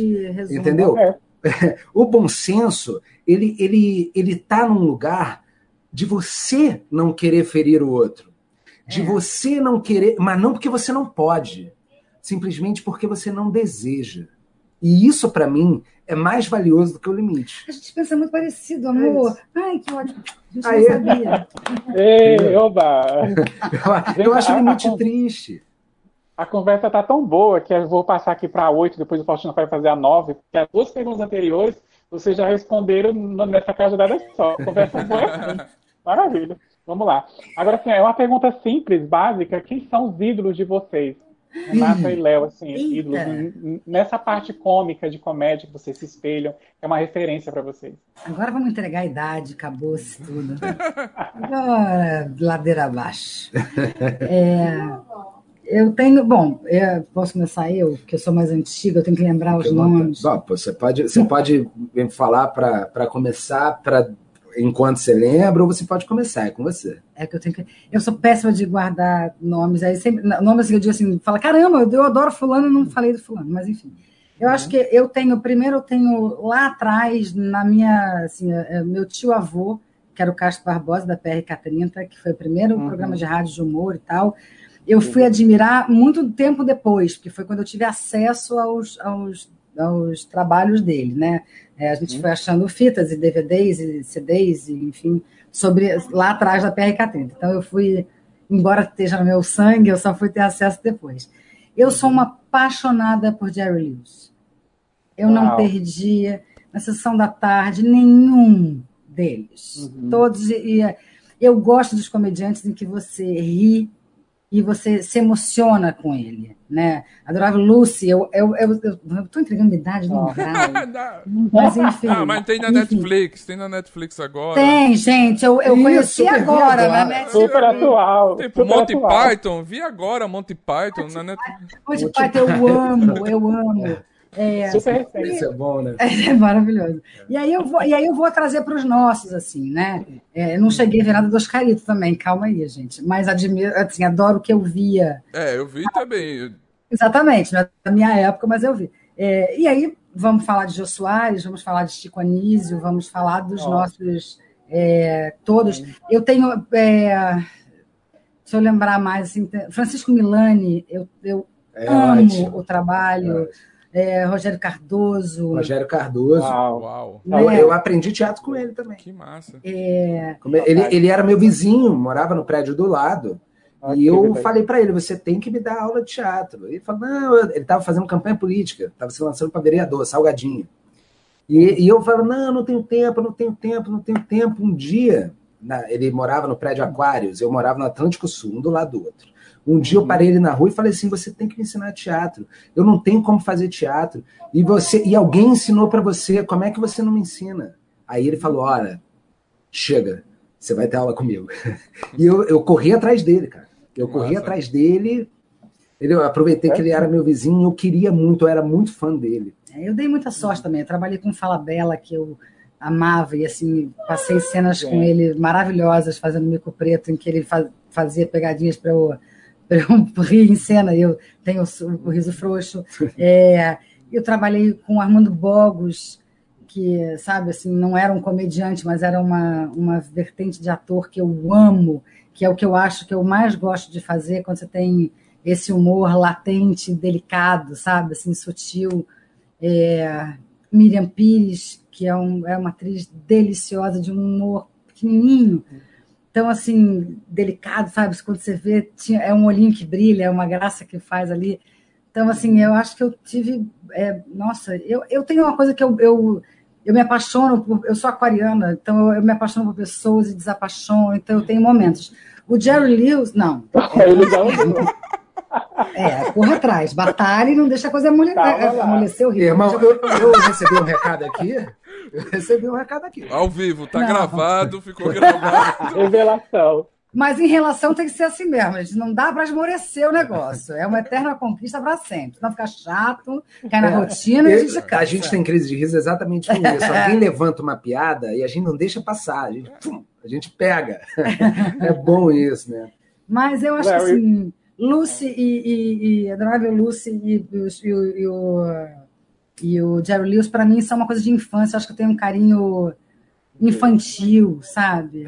Entendeu? É. [laughs] o bom senso, ele, ele, ele tá num lugar de você não querer ferir o outro, de é. você não querer, mas não porque você não pode, simplesmente porque você não deseja. E isso, para mim, é mais valioso do que o limite. A gente pensa muito parecido, é amor. É Ai, que ótimo. A gente Aí, não sabia. [laughs] Ei, oba! Eu, [laughs] eu acho o limite a, a, triste. A conversa está tão boa que eu vou passar aqui para oito, depois o Faustino vai fazer a nove, porque as duas perguntas anteriores vocês já responderam nessa casa dada só. A conversa boa assim. [laughs] Maravilha. Vamos lá. Agora, assim, é uma pergunta simples, básica. Quem são os ídolos de vocês? Renata e Léo, assim, ídolos. Nessa parte cômica, de comédia, que vocês se espelham, é uma referência para vocês. Agora vamos entregar a idade, acabou-se tudo. Agora, ladeira abaixo. É, eu tenho, bom, eu posso começar eu, que eu sou mais antiga, eu tenho que lembrar os nomes. Bom, você pode, você pode falar para começar, para enquanto você lembra, ou você pode começar, é com você. É que eu tenho que. Eu sou péssima de guardar nomes, aí sempre. Nomes que eu digo assim, fala, caramba, eu adoro fulano e não falei do fulano, mas enfim. Eu uhum. acho que eu tenho, primeiro eu tenho lá atrás, na minha, assim, é, é, meu tio avô, que era o Castro Barbosa, da PRK30, que foi o primeiro uhum. programa de rádio de humor e tal, eu fui admirar muito tempo depois, porque foi quando eu tive acesso aos, aos, aos trabalhos dele, né? É, a gente uhum. foi achando fitas e DVDs e CDs, e, enfim, sobre lá atrás da PRK30. Então eu fui, embora esteja no meu sangue, eu só fui ter acesso depois. Eu sou uma apaixonada por Jerry Lewis. Eu Uau. não perdia na sessão da tarde nenhum deles. Uhum. Todos e eu gosto dos comediantes em que você ri e você se emociona com ele, né? Adorava Lucy, eu eu, tô entregando idade no [laughs] Mas enfim. Ah, mas tem na enfim. Netflix, tem na Netflix agora. Tem, gente, eu, eu Isso, conheci agora na Netflix. Super atual. Tipo, super Monty atual. Python, vi agora Monty Python na Netflix. Monty Python eu amo, eu amo. É, Super referência. Isso é bom, né? [laughs] É maravilhoso. E aí eu vou, e aí eu vou trazer para os nossos, assim, né? É, não cheguei a ver nada do Oscarito também, calma aí, gente. Mas admiro, assim, adoro o que eu via. É, eu vi também. Exatamente, não é da minha época, mas eu vi. É, e aí vamos falar de Jô Soares, vamos falar de Chico Anísio, vamos falar dos nossos é, todos. Eu tenho. É, se eu lembrar mais, assim, Francisco Milani, eu, eu amo ótimo. o trabalho. É, Rogério Cardoso. Rogério Cardoso. Uau. Uau. Eu, né? eu aprendi teatro com ele também. Que massa. É, é- Ele, ele era meu vizinho, morava no prédio do lado. Ah, E eu verdade. falei para ele: você tem que me dar aula de teatro. Ele falou: não, ele estava fazendo campanha política, estava se lançando para vereador, Salgadinho. E, e eu falo: não, não tenho tempo, não tenho tempo, não tenho tempo. Um dia, na- ele morava no prédio Aquários, eu morava no Atlântico Sul, um do lado do outro. Um dia eu parei ele na rua e falei assim: você tem que me ensinar teatro. Eu não tenho como fazer teatro. E você e alguém ensinou para você, como é que você não me ensina? Aí ele falou: olha, chega, você vai ter aula comigo. [laughs] E eu, eu corri atrás dele, cara. Eu corri atrás dele. Ele, eu aproveitei que ele era meu vizinho, eu queria muito, eu era muito fã dele. eu dei muita sorte também. Eu trabalhei com Fala Bela, que eu amava, e assim, passei cenas com ele maravilhosas, fazendo mico preto, em que ele fa- fazia pegadinhas para eu, eu [laughs] rir em cena, e eu tenho o, o riso frouxo. [laughs] É, eu trabalhei com Armando Bogos, que, sabe, assim, não era um comediante, mas era uma, uma vertente de ator que eu amo, que é o que eu acho que eu mais gosto de fazer quando você tem esse humor latente, delicado, sabe, assim, sutil. É, Miriam Pires, que é, um, é uma atriz deliciosa, de um humor pequenininho. Então, assim, delicado, sabe? Quando você vê, tinha, é um olhinho que brilha, é uma graça que faz ali. Então, assim, eu acho que eu tive. é, nossa, eu, eu tenho uma coisa que eu, eu, eu me apaixono por. Eu sou aquariana, então eu, eu me apaixono por pessoas e desapaixono, então eu tenho momentos. O Jerry Lewis, não. [laughs] Ele já É, corra atrás, batalha e não deixa a coisa amole- amolecer o rio. Irmão, eu, eu recebi um recado aqui. [laughs] Eu recebi um recado aqui. Ao vivo, tá Não. gravado, ficou gravado. [laughs] Revelação. Mas em relação tem que ser assim mesmo, gente. Não dá para esmorecer o negócio. É uma eterna conquista para sempre. Não ficar chato, cai na rotina e a gente cansa. a gente tem crise de riso exatamente com isso. [laughs] Alguém levanta uma piada e a gente não deixa passar. A gente, pum, a gente pega. É bom isso, né? Mas eu acho que Larry. assim, Lucy e, e, e Adorável Lucy e, e, e o- e o, Jerry Lewis, para mim, são uma coisa de infância. Eu acho que eu tenho um carinho infantil, sabe?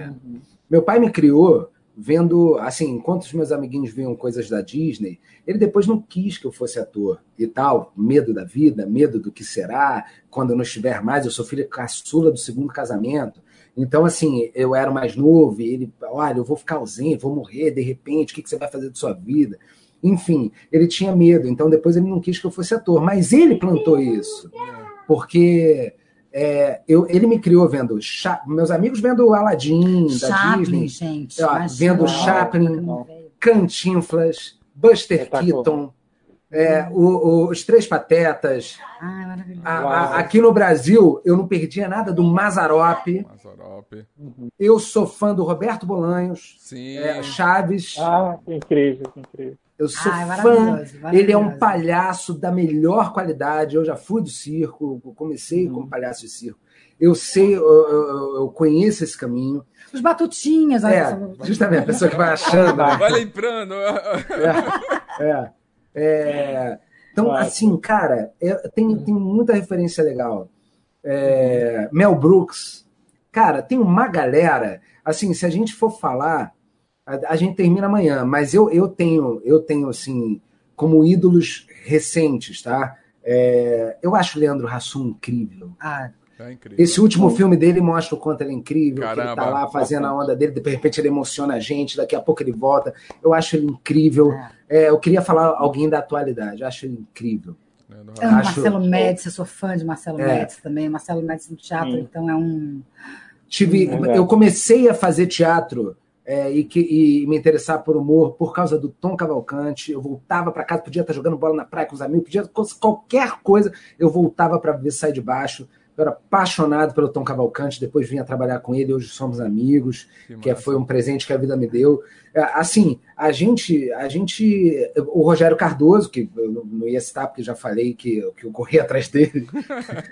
Meu pai me criou vendo, assim, enquanto os meus amiguinhos viam coisas da Disney, ele depois não quis que eu fosse ator e tal, medo da vida, medo do que será, quando eu não estiver mais, eu sou filha caçula do segundo casamento. Então, assim, eu era mais novo e ele, olha, eu vou ficar ausente, vou morrer de repente, o que você vai fazer da sua vida? Enfim, ele tinha medo, então depois ele não quis que eu fosse ator, mas ele plantou isso, porque é, eu, ele me criou vendo, Cha- meus amigos vendo Aladdin, da Chaplin, Disney, gente. Ó, vendo Chaplin. Cantinflas, Buster. Keaton, é, o- o- os Três Patetas. Ai, maravilhoso. A- a- aqui no Brasil, eu não perdia nada do Mazarop. Mazarop. Eu sou fã do Roberto Bolanhos, Sim. é, Chaves. Ah, que incrível, que incrível. Eu sou Ai, fã. maravilhoso, Ele é um maravilhoso. palhaço da melhor qualidade. Eu já fui do circo, comecei como palhaço de circo. Eu sei, eu, eu- eu conheço esse caminho. Os batutinhas. olha É, justamente a pessoa que vai achando. né? Vai lembrando. É. É. Então, Claro. assim, cara, é- tem, tem muita referência legal. É, Mel Brooks. Cara, tem uma galera. Assim, se a gente for falar, a, a gente termina amanhã, mas eu, eu tenho, eu tenho, assim, como ídolos recentes, tá? É, eu acho o Leandro Hassum incrível. Ah, É incrível. Esse último filme dele mostra o quanto ele é incrível, que ele tá Caramba. lá fazendo a onda dele, de repente ele emociona a gente, daqui a pouco ele volta. Eu acho ele incrível. É, eu queria falar alguém da atualidade, eu acho ele incrível. Amo Acho- Marcelo Médici, eu sou fã de Marcelo É. Médici também. Marcelo Médici no teatro, Sim. então é um. Tive, Verdade. eu comecei a fazer teatro é, e, que, e me interessar por humor por causa do Tom Cavalcante. Eu voltava para casa, podia estar jogando bola na praia com os amigos, podia qualquer coisa, eu voltava para ver sair de baixo. Eu era apaixonado pelo Tom Cavalcante, depois vinha trabalhar com ele, hoje somos amigos. que massa. foi um presente que a vida me deu. É, Assim, a gente, a gente, o Rogério Cardoso, que eu não- ia citar porque já falei que, que eu corri [laughs] atrás dele.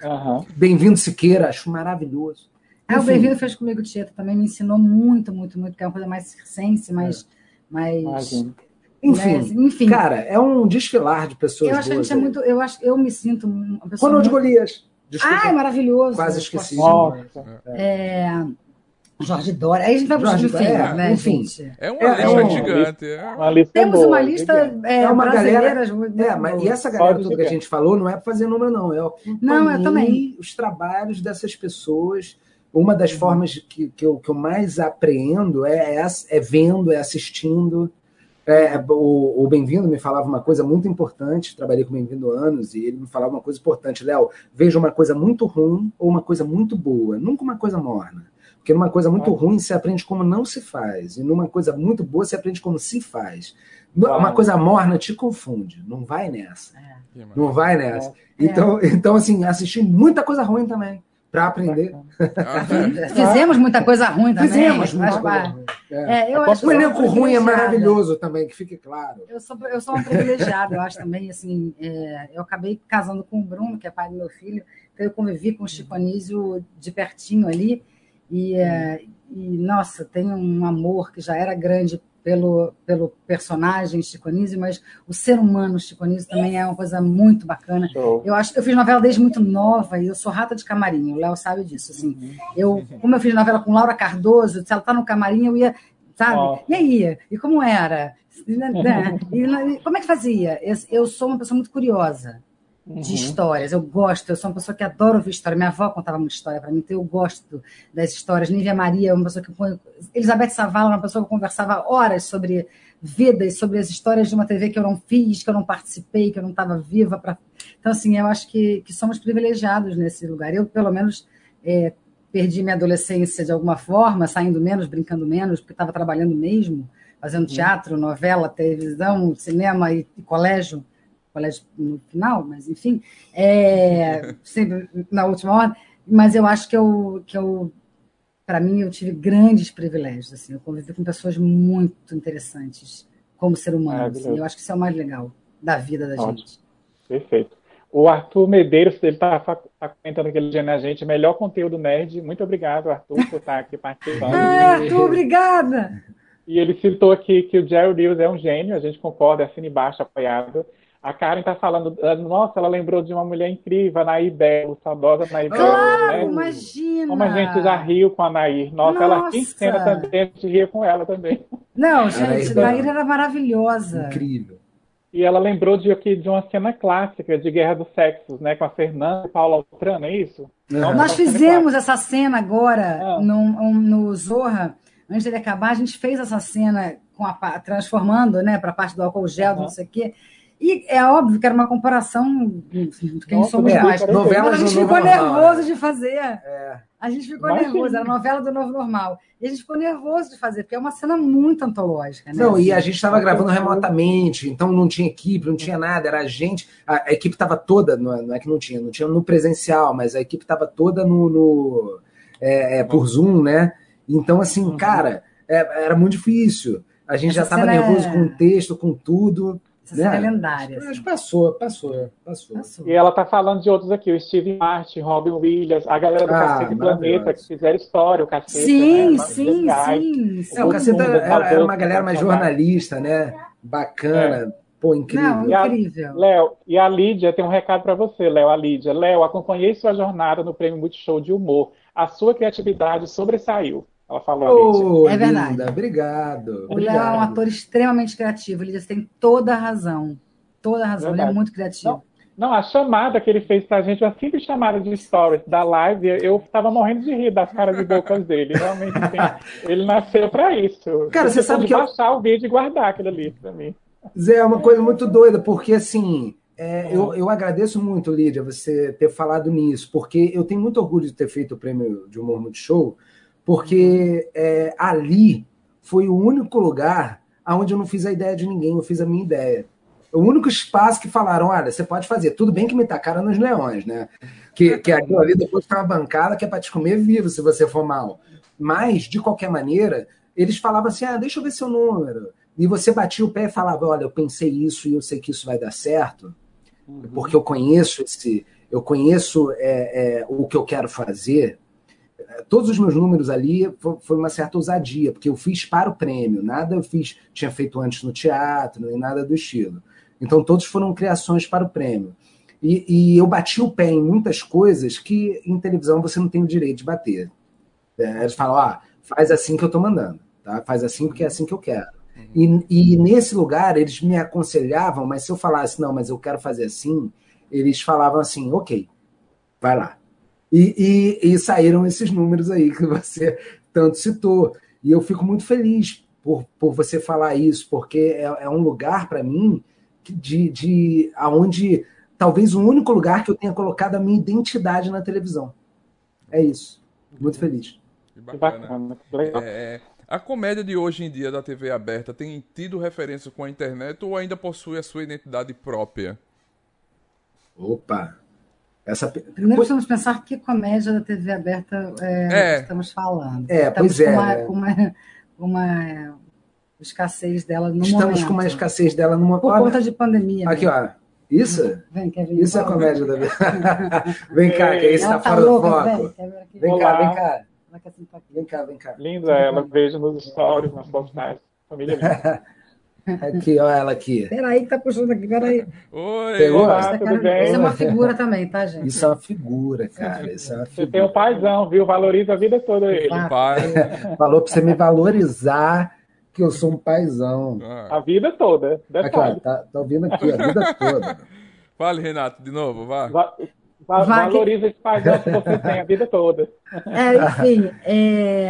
Aham. Bem-vindo Siqueira, acho maravilhoso. Ah, o Enfim, Bem-vindo fez comigo Tieto também, me ensinou muito, muito, muito, que é uma coisa mais circense, mais. mais Imagina. Enfim, mais- enfim. cara, é um desfilar de pessoas eu acho que a gente é muito. Eu, acho, eu me sinto uma pessoa. Ronald muito... Golias. Desculpa. Ai, maravilhoso. Quase esqueci. É, Jorge Dória. Aí a gente vai pro Jorge fim, Dória, né, enfim. gente? É uma É, lista é um- gigante. é. Uma lista Temos boa, uma lista é, É uma brasileira. galera- É, mas e essa galera toda que a gente falou não é pra fazer número, não. Eu Não, eu também. os trabalhos dessas pessoas. Uma das Uhum. formas que, que, eu, que eu mais apreendo é, é, é vendo, é assistindo. É, o, o Bem-vindo me falava uma coisa muito importante, trabalhei com o Bem-vindo há anos, e ele me falava uma coisa importante. Léo, veja uma coisa muito ruim ou uma coisa muito boa, nunca uma coisa morna. Porque numa coisa muito Claro. ruim você aprende como não se faz, e numa coisa muito boa você aprende como se faz. Uma Claro. coisa morna te confunde, não vai nessa. Maravilha. Não vai nessa. É. Então, então, assim, assisti muita coisa ruim também, para aprender. Ah, [laughs] [laughs] Fizemos muita coisa ruim também. Fizemos muita coisa ruim. É. É, eu É acho O que eu sou elenco ruim é maravilhoso também, que fique claro. Eu sou, eu sou uma privilegiada, eu acho também, assim, é, eu acabei casando com o Bruno, que é pai do meu filho, então eu convivi com o Chico Anísio de pertinho ali, e, é, e, nossa, tenho um amor que já era grande pelo, pelo personagem Chico Anísio, mas o ser humano Chico Anísio também é uma coisa muito bacana. Show. Eu acho eu fiz novela desde muito nova e eu sou rata de camarim, o Léo sabe disso. Assim. Eu, como eu fiz novela com Laura Cardoso, se ela tá no camarim, eu ia, sabe? Ó. E aí? E como era? Né? E, [laughs] e como é que fazia? Eu, eu sou uma pessoa muito curiosa de histórias. Eu gosto, eu sou uma pessoa que adora ouvir história. Minha avó contava muita história para mim, então eu gosto das histórias. Nívia Maria é uma pessoa que. Elizabeth Savala é uma pessoa que eu conversava horas sobre vida e sobre as histórias de uma TV que eu não fiz, que eu não participei, que eu não estava viva. Pra... Então, assim, eu acho que, que somos privilegiados nesse lugar. Eu, pelo menos, é, perdi minha adolescência de alguma forma, saindo menos, brincando menos, porque estava trabalhando mesmo, fazendo teatro, novela, televisão, cinema e, e colégio colégio no final, mas enfim, é, [laughs] sempre na última hora. Mas eu acho que eu, que eu para mim, eu tive grandes privilégios. Assim, eu convivi com pessoas muito interessantes como ser humano. Assim, eu acho que isso é o mais legal da vida da Ótimo. gente. Perfeito. O Arthur Medeiros, ele está comentando que ele a gente, melhor conteúdo nerd. Muito obrigado, Arthur, por estar aqui participando. [laughs] Ah, Arthur, obrigada! E ele citou aqui que o Jerry Lewis é um gênio, a gente concorda, assina embaixo, apoiado. A Karen está falando, nossa, ela lembrou de uma mulher incrível, a Nair Belo, saudosa Nair Belo. Claro, né? imagina! Como a gente já riu com a Nair. Nossa, ela aqui em Nossa! cena também, a gente ria com ela também. Não, gente, Belo. Nair era maravilhosa. Incrível. E ela lembrou de, aqui, de uma cena clássica de Guerra dos Sexos, né? Com a Fernanda e Paula Altran, é isso? Aham. Nós fizemos essa cena agora Ah. no, no Zorra, antes dele acabar, a gente fez essa cena com a, transformando né, para a parte do álcool gel, Aham. não sei o quê. E é óbvio que era uma comparação de quem Nossa, somos é, nós. novelas Mas a gente ficou nervoso né? de fazer. É. A gente ficou nervoso, era a novela do Novo Normal. E a gente ficou nervoso de fazer, porque é uma cena muito antológica. Né? Não, e a Assim. gente estava gravando remotamente, então não tinha equipe, não tinha nada, era a gente. A, a equipe estava toda, não é, não é que não tinha, não tinha no presencial, mas a equipe estava toda no, no, é, é, por Zoom, né? Então, assim, Uhum. cara, é, era muito difícil. A gente já Essa estava cena nervoso é- com o texto, com tudo. Essa cena é né? lendária. Mas assim. passou, passou, passou. Passou. E ela tá falando de outros aqui, o Steve Martin, Robin Williams, a galera do Ah, Cacete Planeta, que fizeram história, o Cacete. Sim, né? sim, sim. É, o Caceta mundo era, era uma galera mais jornalista, né? Bacana, pô, incrível. Não, incrível. Léo, e a Lídia tem um recado para você, Léo, a Lídia. Léo, acompanhei sua jornada no Prêmio Multishow de Humor. A sua criatividade sobressaiu. Ela falou, a. Ô, É verdade. linda, obrigado. O Léo é um ator extremamente criativo. Ele tem toda a razão. Toda a razão. Ele é Verdade. muito criativo. Não, a chamada que ele fez pra gente, uma simples chamada de stories da live, eu tava morrendo de rir das caras e bocas dele. Realmente, assim, [laughs] ele nasceu pra isso. Cara, você sabe pode que eu- baixar o vídeo e guardar aquilo ali pra mim. Zé, é uma coisa muito doida, porque assim, é, eu, eu agradeço muito, Lídia, você ter falado nisso, porque eu tenho muito orgulho de ter feito o prêmio de Humor Multishow, porque é, ali foi o único lugar onde eu não fiz a ideia de ninguém, eu fiz a minha ideia. O único espaço que falaram, olha, você pode fazer. Tudo bem que me tacaram nos leões, né? Que, que aquilo ali depois tem uma bancada que é para te comer vivo se você for mal. Mas, de qualquer maneira, eles falavam assim, ah, deixa eu ver seu número. E você batia o pé e falava, olha, eu pensei isso e eu sei que isso vai dar certo, porque eu conheço esse, eu conheço é, é, o que eu quero fazer. Todos os meus números ali fo- foi uma certa ousadia, porque eu fiz para o prêmio, nada eu fiz, tinha feito antes no teatro, nem nada do estilo. Então todos foram criações para o prêmio. E, e eu bati o pé em muitas coisas que em televisão você não tem o direito de bater. É, eles falam, ah, faz assim que eu estou mandando, tá? Faz assim porque é assim que eu quero. E, e nesse lugar eles me aconselhavam, mas se eu falasse, não, mas eu quero fazer assim, eles falavam assim, ok, vai lá. E, e, e saíram esses números aí que você tanto citou. E eu fico muito feliz por, por você falar isso, porque é, é um lugar para mim de, de aonde talvez o único lugar que eu tenha colocado a minha identidade na televisão. É isso. Muito feliz. Que bacana. É, a comédia de hoje em dia da TV aberta tem tido referência com a internet ou ainda possui a sua identidade própria? Opa! Essa... Primeiro precisamos pensar que comédia da TV aberta é, é. estamos falando. É, estamos pois é. Uma, né? uma, uma, escassez dela no Estamos momento. com uma escassez dela numa Por conta de pandemia. Aqui, ó. Isso? Vem, quer vir isso é comédia da [laughs] Vem cá, que isso tá, tá fora do foco. Vem, vem cá, vem cá. Vem cá, vem cá. Linda ela, vejo nos stories, nas postagens. Família linda. [laughs] Aqui, olha ela aqui. Peraí que tá puxando aqui, peraí. Oi, Pegou? Olá, tudo bem? Isso é uma figura também, tá, gente? Isso é uma figura, cara. Isso é uma figura. Você tem um paizão, viu? Valoriza a vida toda ele. Ah, [laughs] pai. Falou pra você me valorizar que eu sou um paizão. Ah. A vida toda. Aqui, ó, tá, tá ouvindo aqui, a vida toda. [laughs] Fale, Renato, de novo, vá. Va va valoriza esse paizão que você tem a vida toda. [laughs] É, enfim, é...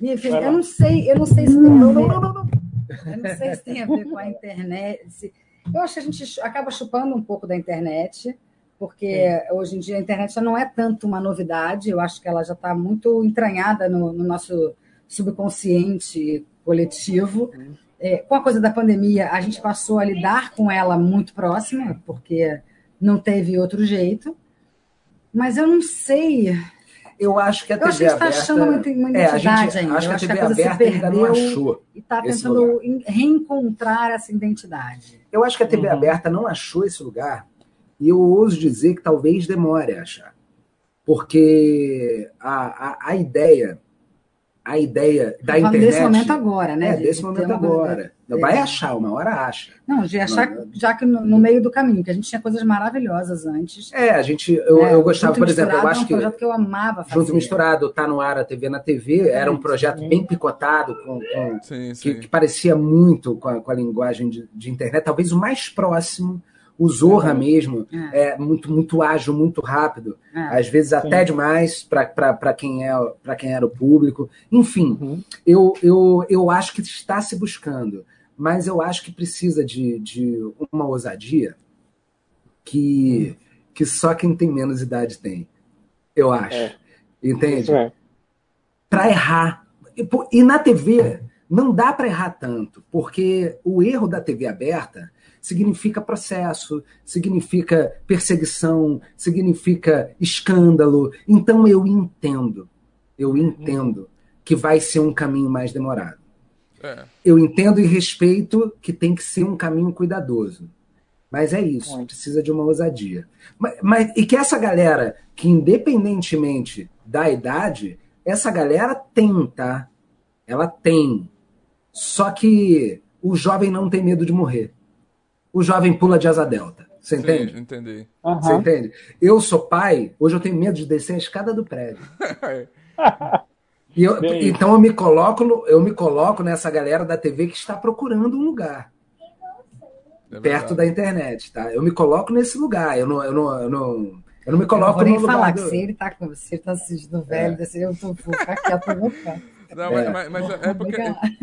enfim eu não sei, eu não sei se tem não, não, não, não. Eu não sei se tem a ver com a internet. Eu acho que a gente acaba chupando um pouco da internet, porque hoje em dia a internet já não é tanto uma novidade, eu acho que ela já está muito entranhada no, no, nosso subconsciente coletivo. É, com a coisa da pandemia, a gente passou a lidar com ela muito próxima, porque não teve outro jeito. Mas eu não sei eu acho que a TV eu acho que está achando uma, uma é, identidade é, ainda. Acho que a TV a aberta ainda não achou. E está tentando reencontrar essa identidade. Eu acho que a TV uhum. aberta não achou esse lugar. E eu ouso dizer que talvez demore a achar. Porque a, a, a ideia a ideia da internet. Desse momento agora, né? É, desse de momento agora. Uma... Vai achar, uma hora acha. Não, de achar, Não, já que no, no, meio do caminho, que a gente tinha coisas maravilhosas antes. É, a gente. Eu, é, eu gostava, por exemplo, eu acho que. É um projeto que eu amava fazer. Junto Misturado, Tá no Ar, a TV na TV, era um projeto sim. bem picotado, com, com sim, sim. Que, que, parecia muito com a, com a linguagem de, de internet, talvez o mais próximo o Zorra uhum. mesmo é. é, muito, muito ágil, muito rápido. É. Às vezes até Sim. demais para quem, é, quem era o público. Enfim, uhum. eu, eu, eu acho que está se buscando. Mas eu acho que precisa de, de uma ousadia que, uhum. que só quem tem menos idade tem. Eu acho. É. Entende? É. Para errar. E, e na TV não dá para errar tanto, porque o erro da TV aberta significa processo, significa perseguição, significa escândalo. Então eu entendo, eu entendo que vai ser um caminho mais demorado. É. Eu entendo e respeito que tem que ser um caminho cuidadoso. Mas é isso, precisa de uma ousadia. Mas, mas, e que essa galera, que independentemente da idade, essa galera tem, tá? Ela tem. Só que o jovem não tem medo de morrer o jovem pula de asa delta. Você entende? Sim, entendi. Uhum. Você entende? Eu sou pai, hoje eu tenho medo de descer a escada do prédio. [laughs] e eu, então eu me coloco, eu me coloco nessa galera da TV que está procurando um lugar. É perto da internet, tá? Eu me coloco nesse lugar. Eu não, eu não, eu não, eu não me coloco eu vou nem falar do... que se ele tá com você, tá assistindo velho, é. desse, eu tô, vou ficar quieto, eu vou ficar. Não, é. mas, mas, é porque,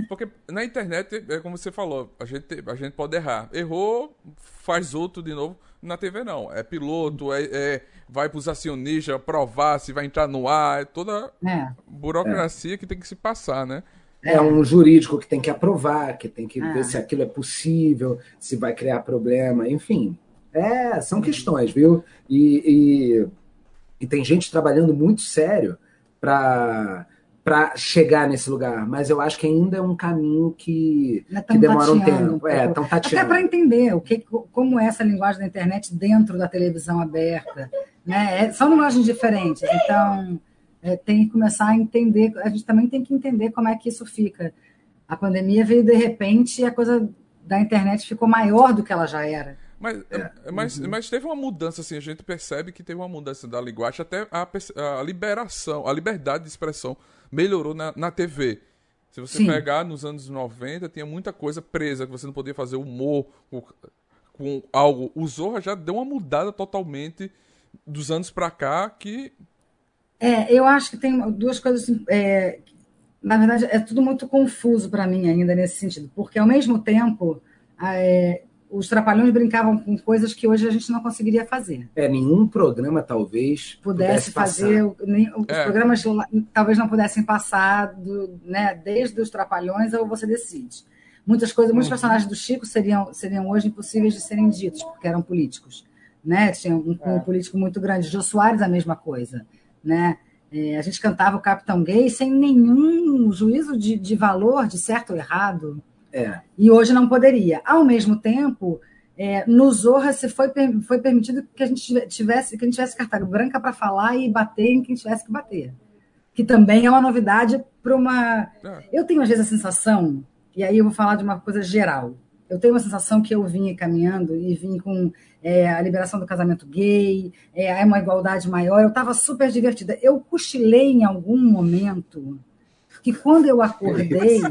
porque na internet, é como você falou, a gente, a gente pode errar. Errou, faz outro de novo. Na TV não. É piloto, é, é vai para os acionistas provar se vai entrar no ar, é toda é. burocracia que tem que se passar, né? É um jurídico que tem que aprovar, que tem que ver se aquilo é possível, se vai criar problema, enfim. É, são questões, viu? E, e, e tem gente trabalhando muito sério para para chegar nesse lugar, mas eu acho que ainda é um caminho que, que demora um tempo. É, tão Até para entender o que, como é essa linguagem da internet dentro da televisão aberta. Né? É, são linguagens diferentes, então é, tem que começar a entender, a gente também tem que entender como é que isso fica. A pandemia veio de repente e a coisa da internet ficou maior do que ela já era. Mas, é. mas, uhum. mas teve uma mudança, assim, a gente percebe que teve uma mudança da linguagem, até a, a liberação, a liberdade de expressão melhorou na, na TV. Se você Sim. pegar nos anos 90, tinha muita coisa presa, que você não podia fazer humor com, com algo. O Zorra já deu uma mudada totalmente dos anos pra cá que. É, eu acho que tem duas coisas. É, na verdade, é tudo muito confuso para mim ainda nesse sentido, porque ao mesmo tempo. É, os trapalhões brincavam com coisas que hoje a gente não conseguiria fazer. É, nenhum programa talvez pudesse, pudesse fazer, nem, os é. programas talvez não pudessem passar do, né, desde os trapalhões ou você decide. Muitas coisas, muitos uhum. personagens do Chico seriam, seriam hoje impossíveis de serem ditos, porque eram políticos. Né? Tinha um, um é. político muito grande. Jô Soares, a mesma coisa. Né? É, a gente cantava o Capitão Gay sem nenhum juízo de, de valor, de certo ou errado. É. E hoje não poderia. Ao mesmo tempo, é, no Zorra se foi, foi permitido que a gente tivesse que a gente tivesse carta branca para falar e bater em quem tivesse que bater. Que também é uma novidade para uma. É. Eu tenho às vezes a sensação, e aí eu vou falar de uma coisa geral. Eu tenho uma sensação que eu vim caminhando e vim com é, a liberação do casamento gay, é, uma igualdade maior. Eu estava super divertida. Eu cochilei em algum momento que quando eu acordei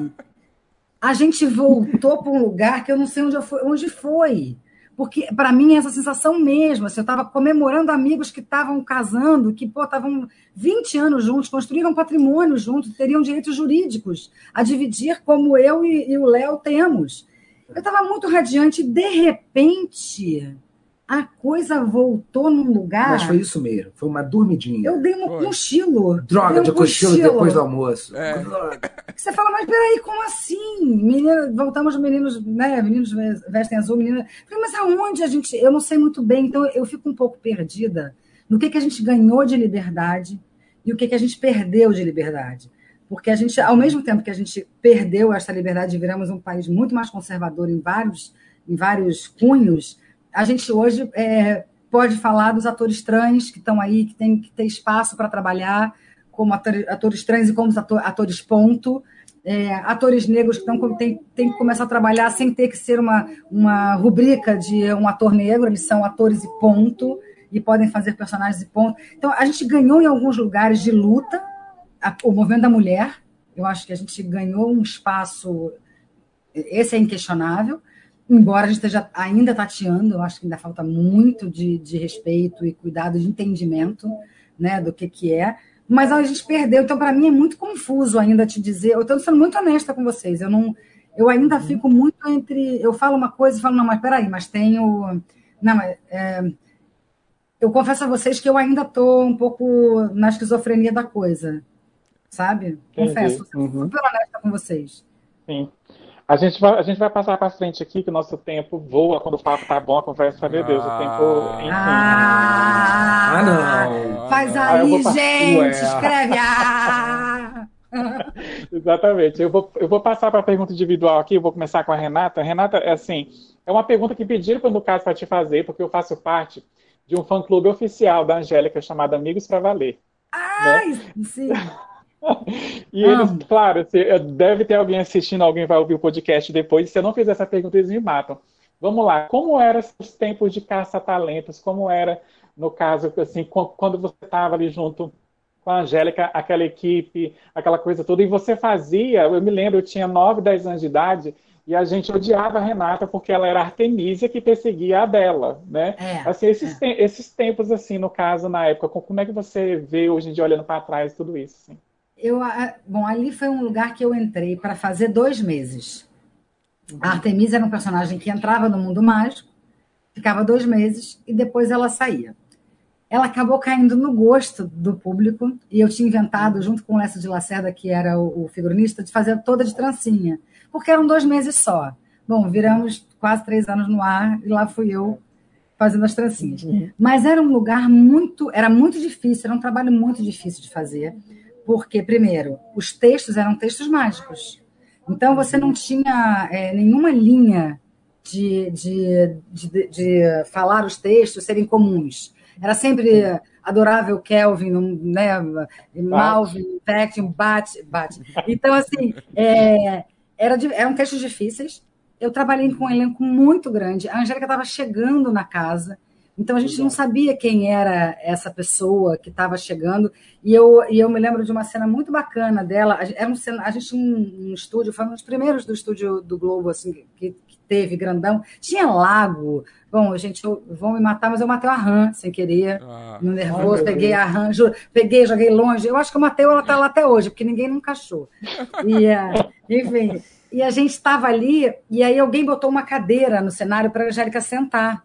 a gente voltou para um lugar que eu não sei onde, fui, onde foi. Porque, para mim, é essa sensação mesmo. Assim, eu estava comemorando amigos que estavam casando, que estavam 20 anos juntos, construíram patrimônio juntos, teriam direitos jurídicos a dividir, como eu e, e o Léo temos. Eu estava muito radiante, de repente a coisa voltou num lugar. Mas foi isso mesmo, foi uma dormidinha. Eu dei um foi. cochilo. Droga um de cochilo, cochilo, depois do almoço. É. Você fala, mas peraí, como assim? Menina, voltamos meninos, né? Meninos vestem azul, menina. Mas aonde a gente. Eu não sei muito bem, então eu fico um pouco perdida no que, que a gente ganhou de liberdade e o que, que a gente perdeu de liberdade. Porque a gente, ao mesmo tempo que a gente perdeu essa liberdade e viramos um país muito mais conservador em vários, em vários cunhos, a gente hoje é, pode falar dos atores trans que estão aí, que tem que ter espaço para trabalhar como ator, atores trans e como ator, atores ponto. É, atores negros que tão, tem, tem que começar a trabalhar sem ter que ser uma, uma rubrica de um ator negro, eles são atores e ponto, e podem fazer personagens e ponto. Então, a gente ganhou em alguns lugares de luta, a, o movimento da mulher, eu acho que a gente ganhou um espaço, esse é inquestionável, embora a gente esteja ainda tateando, eu acho que ainda falta muito de, de respeito e cuidado, de entendimento né, do que, que é, mas a gente perdeu. Então, para mim, é muito confuso ainda te dizer. Eu estou sendo muito honesta com vocês. Eu não, eu ainda uhum. fico muito entre. Eu falo uma coisa e falo, não, mas peraí, mas tenho. Não, é, eu confesso a vocês que eu ainda estou um pouco na esquizofrenia da coisa, sabe? Confesso, uhum. super honesta com vocês. Sim. A gente vai, a gente vai passar para frente aqui, que o nosso tempo voa quando o papo tá bom, a conversa, meu Deus, o tempo. Enfim. Ah, ah não! Faz ah, aí, gente! Ué. Escreve! Ah. [laughs] Exatamente. Eu vou, eu vou passar para a pergunta individual aqui, eu vou começar com a Renata. Renata, é assim, é uma pergunta que pediram no caso para te fazer, porque eu faço parte de um fã-clube oficial da Angélica chamado Amigos para Valer. Ai, né? sim! [laughs] [laughs] e eles, claro, deve ter alguém assistindo, alguém vai ouvir o podcast depois. Se eu não fizer essa pergunta, eles me matam. Vamos lá, como eram os tempos de caça-talentos? Como era, no caso, assim, quando você estava ali junto com a Angélica, aquela equipe, aquela coisa toda, e você fazia, eu me lembro, eu tinha 9, 10 anos de idade, e a gente odiava a Renata porque ela era Artemisia que perseguia a dela, né? É, assim, esses, é. esses tempos, assim, no caso, na época, como é que você vê hoje em dia, olhando para trás, tudo isso, assim? Eu, bom, ali foi um lugar que eu entrei para fazer dois meses. A Artemisa era um personagem que entrava no mundo mágico, ficava dois meses e depois ela saía. Ela acabou caindo no gosto do público e eu tinha inventado, junto com o Lécio de Lacerda, que era o, o figurinista, de fazer toda de trancinha, porque eram dois meses só. Bom, viramos quase três anos no ar e lá fui eu fazendo as trancinhas. Uhum. Mas era um lugar muito, era muito difícil, era um trabalho muito difícil de fazer porque, primeiro, os textos eram textos mágicos. Então, você não tinha é, nenhuma linha de, de, de, de, falar os textos serem comuns. Era sempre adorável Kelvin, né, Malvin, Vectin, bate, bate. Então, assim, é, era, eram textos difíceis, eu trabalhei com um elenco muito grande. A Angélica estava chegando na casa, então a gente não sabia quem era essa pessoa que estava chegando. E eu, e eu me lembro de uma cena muito bacana dela. Era um cena, a gente tinha um, um estúdio, foi um dos primeiros do estúdio do Globo, assim, que, que teve grandão. Tinha lago. Bom, gente, eu, vão me matar, mas eu matei a rã sem querer, ah, no nervoso, peguei a rã, juro, peguei, joguei longe. Eu acho que eu matei ela tá lá até hoje, porque ninguém nunca achou. E, uh, enfim, e a gente estava ali, e aí alguém botou uma cadeira no cenário para a Angélica sentar,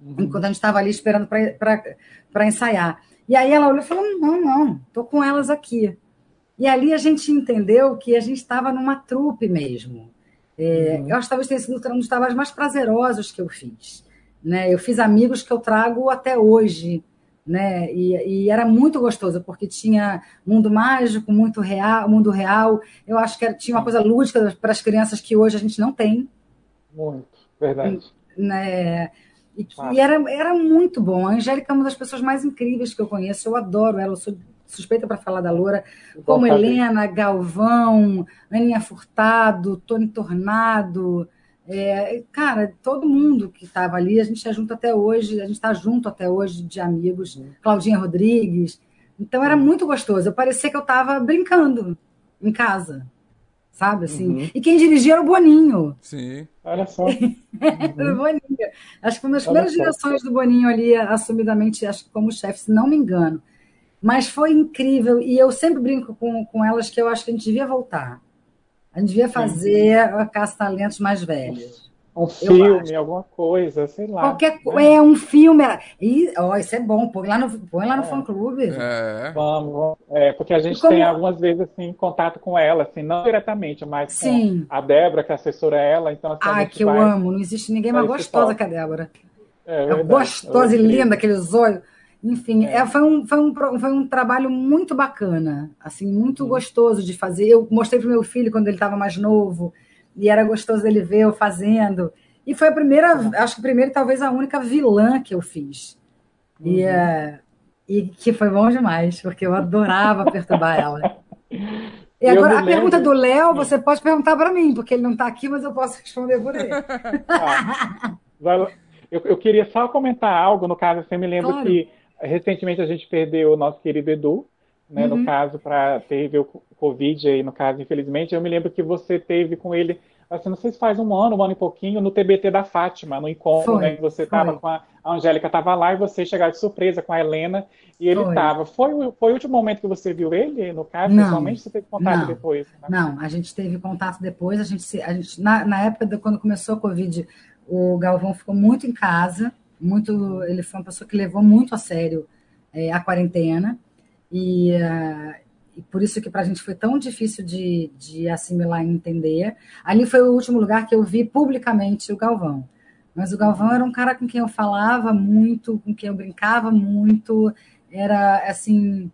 uhum. enquanto a gente estava ali esperando para ensaiar. E aí ela olhou e falou: Não, não, estou com elas aqui. E ali a gente entendeu que a gente estava numa trupe mesmo. É, uhum. Eu acho que talvez tenha sido um dos trabalhos mais prazerosos que eu fiz. Né? Eu fiz amigos que eu trago até hoje. Né? E, e, era muito gostoso, porque tinha mundo mágico, muito real, mundo real. Eu acho que era, tinha uma coisa lúdica para as crianças que hoje a gente não tem. Muito, verdade. Né? E, e, era, era muito bom. A Angélica é uma das pessoas mais incríveis que eu conheço. Eu adoro ela. Eu sou suspeita para falar da Loura, como Helena, Galvão, Aninha Furtado, Tony Tornado. É, cara, todo mundo que estava ali, a gente é junto até hoje, a gente está junto até hoje de amigos, Claudinha Rodrigues. Então era muito gostoso. Eu parecia que eu estava brincando em casa, sabe assim? Uhum. E quem dirigia era o Boninho. Sim. Olha só. [laughs] era o Boninho. Acho que foi uma das primeiras direções do Boninho ali, assumidamente, acho que como chefe, se não me engano. Mas foi incrível e eu sempre brinco com, com elas que eu acho que a gente devia voltar. A gente devia fazer a Caça Talentos mais velhas. Um filme, alguma coisa, sei lá. Qualquer né? É um filme. E, oh, isso é bom, põe lá no, põe lá no é. fã clube. É. Vamos, vamos. É, porque a gente como... tem algumas vezes assim, contato com ela, assim, não diretamente, mas Sim. com a Débora, que assessora ela. Então, assim, ah, que eu amo. Não existe ninguém mais gostosa que a Débora. É, é gostosa e linda, aqueles olhos. Enfim, é. É, foi, um, foi, um, foi um trabalho muito bacana, assim, muito gostoso de fazer. Eu mostrei para o meu filho quando ele estava mais novo, e era gostoso ele ver eu fazendo. E foi a primeira, acho que a primeira e talvez a única vilã que eu fiz. Uhum. E, uh, e que foi bom demais, porque eu adorava perturbar ela. E agora, a pergunta do Léo, você pode perguntar para mim, porque ele não está aqui, mas eu posso responder por ele. Ah, eu, eu, queria só comentar algo, no caso, você me lembra claro. que recentemente a gente perdeu o nosso querido Edu, né, uhum. no caso, para teve o Covid aí, no caso, infelizmente. Eu me lembro que você teve com ele, assim, não sei se faz um ano, um ano e pouquinho, no TBT da Fátima, no encontro, foi, né? Que você estava com a, a Angélica estava lá e você chegou de surpresa com a Helena e ele estava. Foi. foi, foi o último momento que você viu ele, no caso, não, pessoalmente, você teve contato não, depois? Né? Não, a gente teve contato depois, a gente, a gente na, na época de quando começou a Covid, o Galvão ficou muito em casa, muito, ele foi uma pessoa que levou muito a sério é, a quarentena, e, uh, e, por isso que para a gente foi tão difícil de, de assimilar e entender. Ali foi o último lugar que eu vi publicamente o Galvão. Mas o Galvão era um cara com quem eu falava muito, com quem eu brincava muito, era assim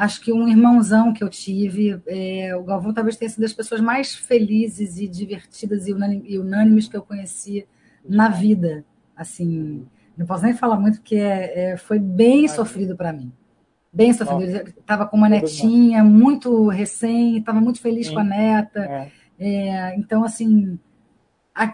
acho que um irmãozão que eu tive. É, o Galvão talvez tenha sido das pessoas mais felizes e divertidas e, unânimes que eu conheci na vida. Assim, não posso nem falar muito, porque é, é, foi bem sofrido para mim. Bem sofrido. Ele estava com uma netinha muito recém, estava muito feliz Sim. com a neta. É. É, então, assim,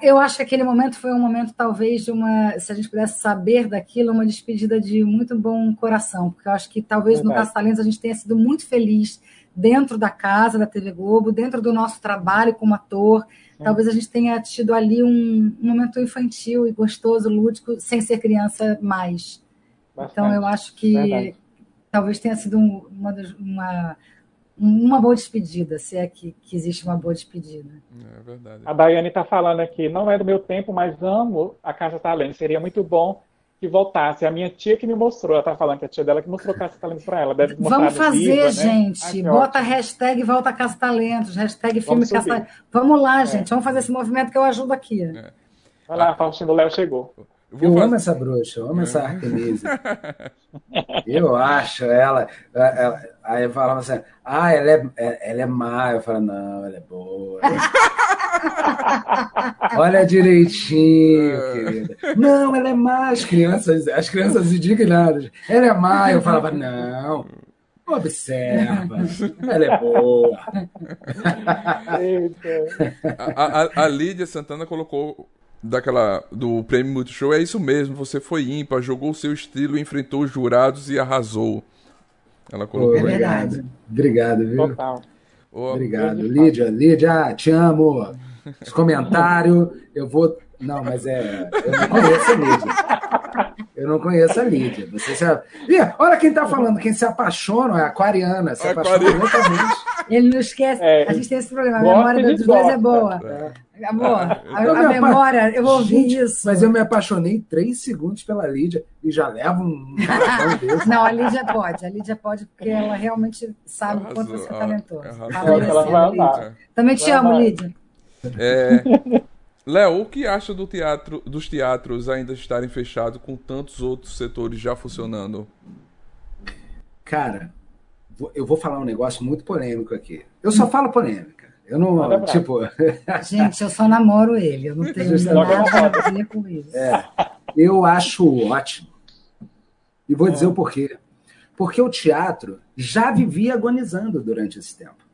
eu acho que aquele momento foi um momento, talvez, de uma, se a gente pudesse saber daquilo, uma despedida de muito bom coração, porque eu acho que talvez Verdade. no Caso Talentos a gente tenha sido muito feliz dentro da casa da TV Globo, dentro do nosso trabalho como ator. Talvez a gente tenha tido ali um, um, momento infantil e gostoso, lúdico, sem ser criança mais. Bastante. Então, eu acho que Verdade. Talvez tenha sido uma, uma, uma boa despedida, se é que, que existe uma boa despedida. É verdade. A Daiane está falando aqui, não é do meu tempo, mas amo a Casa Talento. Seria muito bom que voltasse. A minha tia que me mostrou, ela tá falando que a tia dela que mostrou Caça Talentos para ela. Deve Vamos fazer, viva, né? gente. Né? Bota ótimo. hashtag Volta Caça Talentos, hashtag filme Vamos Caça Talentos. Vamos lá, é. gente. Vamos fazer esse movimento que eu ajudo aqui. É. Vai lá, Faustino Léo chegou. Eu, eu amo essa bruxa, eu amo essa Artemisa. [laughs] eu acho ela, ela. Aí eu falava assim, ah, ela é, ela é má. Eu falo, não, ela é boa. [laughs] Olha direitinho, querida. Não, ela é má. As crianças, as crianças indignadas. Ela é má. Eu falava, não. Observa. Ela é boa. [laughs] a, a, a Lídia Santana colocou daquela do prêmio Multishow, é isso mesmo, você foi ímpar, jogou o seu estilo, enfrentou os jurados e arrasou. Ela colocou. Pô, obrigado. Obrigado, viu? Total. Ô, Obrigado, Lídia. Lídia, te amo. Os comentários, eu vou. Não, mas é. Eu não conheço a Lídia. Eu não conheço a Lídia. Você sabe. Ih, olha quem tá falando, quem se apaixona é aquariana. Se apaixona Aquariana. loucamente. [laughs] Ele não esquece. É, a gente tem esse problema. A memória dos dois é boa. Amor, a, Eu a me apa- memória, eu ouvi Gente, isso. Mas eu me apaixonei três segundos pela Lídia e já levo um. [laughs] Não, a Lídia pode. A Lídia pode, porque ela realmente sabe o quanto você é talentoso. arrasou. Tá Ela- vai Lídia. Também te Vai amo, amar. Lídia. É, Léo, o que acha do teatro, dos teatros ainda estarem fechados com tantos outros setores já funcionando? Cara, eu vou falar um negócio muito polêmico aqui. Eu só falo polêmica. Eu não, brasa. tipo, [laughs] Gente, eu só namoro ele. Eu não tenho nada a ver com isso. eu acho ótimo. E vou É. dizer o porquê. Porque o teatro já vivia agonizando durante esse tempo.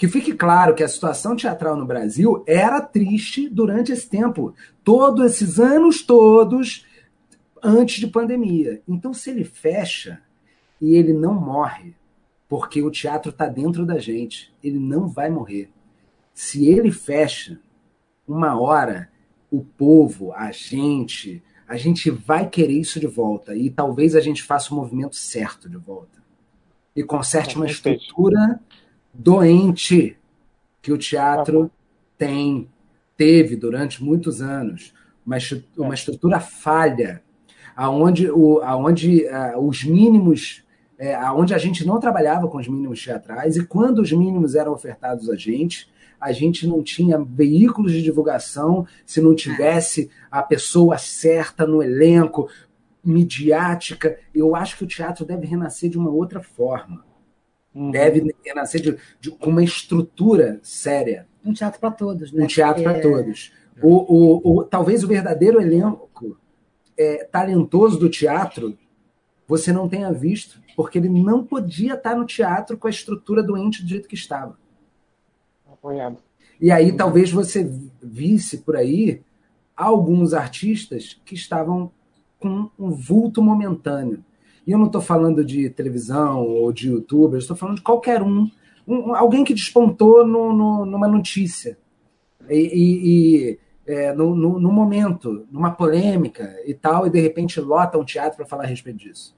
Que fique claro que a situação teatral no Brasil era triste durante esse tempo. Todos esses anos todos antes de pandemia. Então, se ele fecha e ele não morre, porque o teatro está dentro da gente, ele não vai morrer. Se ele fecha, uma hora o povo, a gente, a gente vai querer isso de volta. E talvez a gente faça o movimento certo de volta. E conserte uma Perfeito. estrutura doente que o teatro tem, teve durante muitos anos. Uma, estru- uma estrutura falha, aonde, o, aonde ah, os mínimos. É, aonde a gente não trabalhava com os mínimos teatrais, e quando os mínimos eram ofertados a gente, a gente não tinha veículos de divulgação se não tivesse a pessoa certa no elenco, midiática. Eu acho que o teatro deve renascer de uma outra forma. Uhum. Deve renascer de, de- com uma estrutura séria. Um teatro para todos, né? Um teatro para Porque- todos. O, o, o- talvez o verdadeiro elenco é, talentoso do teatro você não tenha visto, porque ele não podia estar no teatro com a estrutura doente do jeito que estava. Apoiado. E aí talvez você visse por aí alguns artistas que estavam com um vulto momentâneo. E eu não estou falando de televisão ou de youtuber, eu estou falando de qualquer um. Um- alguém que despontou no- no- numa notícia. E, e- e, é, no, no- no momento, numa polêmica e tal, e de repente lota um teatro para falar a respeito disso.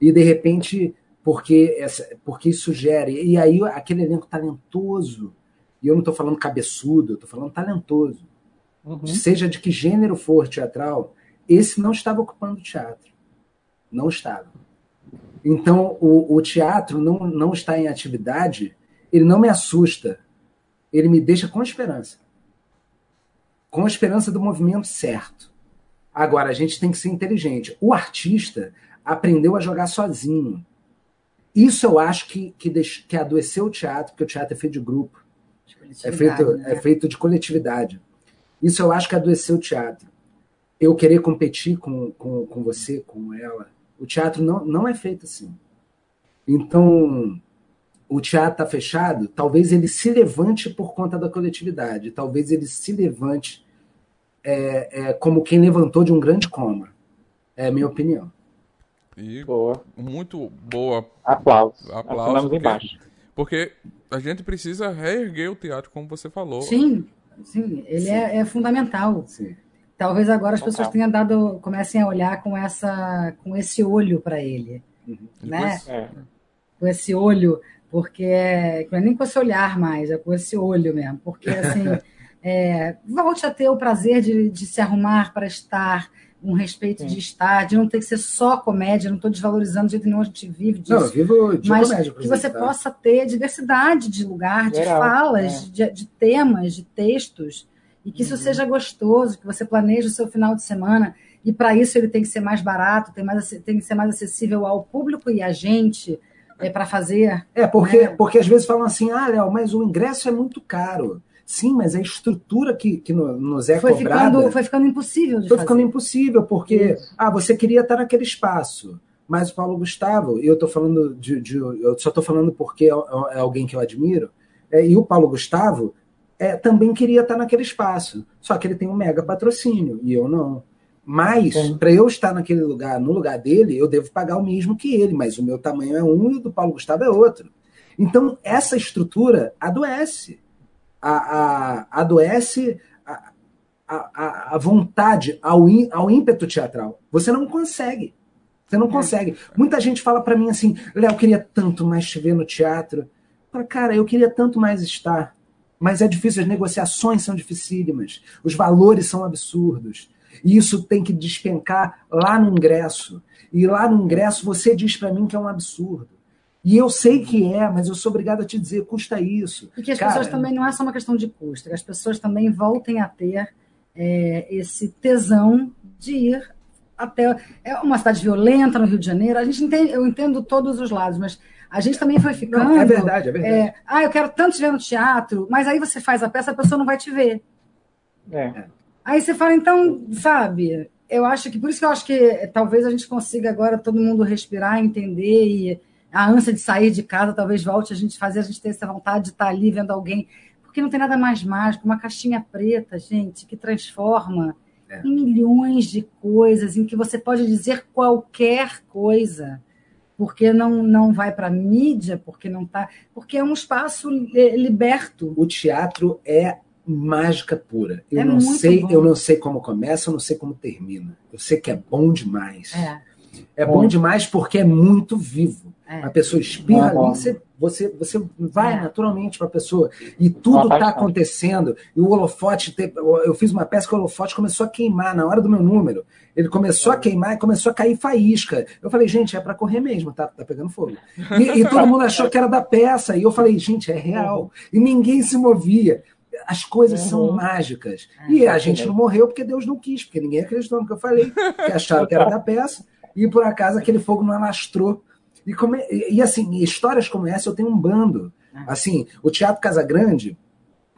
E de repente, porque, essa, porque isso gera. E aí aquele elenco talentoso, e eu não estou falando cabeçudo, eu estou falando talentoso, Uhum. seja de que gênero for teatral, esse não estava ocupando o teatro. Não estava. Então, o, o teatro não, não está em atividade, ele não me assusta, ele me deixa com esperança. Com a esperança do movimento certo. Agora, a gente tem que ser inteligente. O artista aprendeu a jogar sozinho. Isso eu acho que, que, deix- que adoeceu o teatro, porque o teatro é feito de grupo. É feito, né? é feito de coletividade. Isso eu acho que adoeceu o teatro. Eu querer competir com, com, com você, com ela. O teatro não, não é feito assim. Então, o teatro está fechado, talvez ele se levante por conta da coletividade. Talvez ele se levante é, é, como quem levantou de um grande coma. É a minha opinião. E Boa. muito boa, Aplausos. Aplausos, porque- embaixo. porque a gente precisa reerguer o teatro, como você falou. Sim, sim, ele É, é fundamental. Sim. Talvez agora as Total. pessoas tenham dado, comecem a olhar com essa, com esse olho para ele, né? Depois- É. Com esse olho, porque é, não é nem com esse olhar mais, é com esse olho mesmo, porque assim, [laughs] é, volte a ter o prazer de, de se arrumar para estar, um respeito de estar, de não ter que ser só comédia, não estou desvalorizando de jeito nenhum, a gente vive disso. Não, eu vivo de mas comédia. que você tá? possa ter diversidade de lugar, de Geral, falas, de, de temas, de textos, e que isso seja gostoso, que você planeje o seu final de semana, e para isso ele tem que ser mais barato, tem, mais, tem que ser mais acessível ao público e a gente é, para fazer. É, porque, né? porque às vezes falam assim, ah, Léo, mas o ingresso é muito caro. Sim, mas a estrutura que, que no- nos é Foi cobrada ficando, foi ficando impossível de foi fazer. ficando impossível, porque ah, você queria estar naquele espaço, Mas o Paulo Gustavo, e eu tô falando de, de eu só estou falando porque é, é, alguém que eu admiro, é, e o Paulo Gustavo é, também queria estar naquele espaço, só que ele tem um mega patrocínio e eu não. Mas, para eu estar naquele lugar, no lugar dele, eu devo pagar o mesmo que ele, mas o meu tamanho é um e o do Paulo Gustavo é outro. Então, essa estrutura adoece. A, a, adoece a, a, a vontade, ao, ao ímpeto teatral. Você não consegue. Você não é. consegue. Muita gente fala para mim assim, Léo, eu queria tanto mais te ver no teatro. Fala, cara, eu queria tanto mais estar. Mas é difícil, as negociações são dificílimas, os valores são absurdos. E isso tem que despencar lá no ingresso. E lá no ingresso você diz para mim que é um absurdo. E eu sei que é, mas eu sou obrigado a te dizer, custa isso. E que as Cara, pessoas também não é só uma questão de custo, que as pessoas também voltem a ter é, esse tesão de ir até. É uma cidade violenta no Rio de Janeiro. A gente entende, eu entendo todos os lados, mas a gente também foi ficando. Não, é verdade, é verdade. É, ah, eu quero tanto te ver no teatro, mas aí você faz a peça, a pessoa não vai te ver. É. Aí você fala, então, sabe, eu acho que, por isso que eu acho que eh, talvez a gente consiga agora todo mundo respirar, entender e a ânsia de sair de casa talvez volte a gente fazer a gente ter essa vontade de estar ali vendo alguém, porque não tem nada mais mágico, uma caixinha preta, gente, que transforma é. em milhões de coisas, em que você pode dizer qualquer coisa, porque não, não vai para a mídia, porque não tá, porque é um espaço liberto. O teatro é mágica pura. Eu é não sei, bom. eu não sei como começa, eu não sei como termina. Eu sei que é bom demais. É, é bom. bom demais porque é muito vivo. É. A pessoa espirra ali, você, você, você vai é. naturalmente para a pessoa. E tudo está acontecendo. E o holofote, eu fiz uma peça que o holofote começou a queimar na hora do meu número. Ele começou a queimar e começou a cair faísca. Eu falei, gente, é para correr mesmo, tá, tá pegando fogo. E, e todo mundo achou que era da peça. E eu falei, gente, é real. E ninguém se movia as coisas uhum. são mágicas. É, e a gente não morreu porque Deus não quis, porque ninguém acreditou no que eu falei, que acharam que era da peça, e por acaso aquele fogo não alastrou. E, como, e, e assim, histórias como essa eu tenho um bando. É. Assim, o Teatro Casa Grande,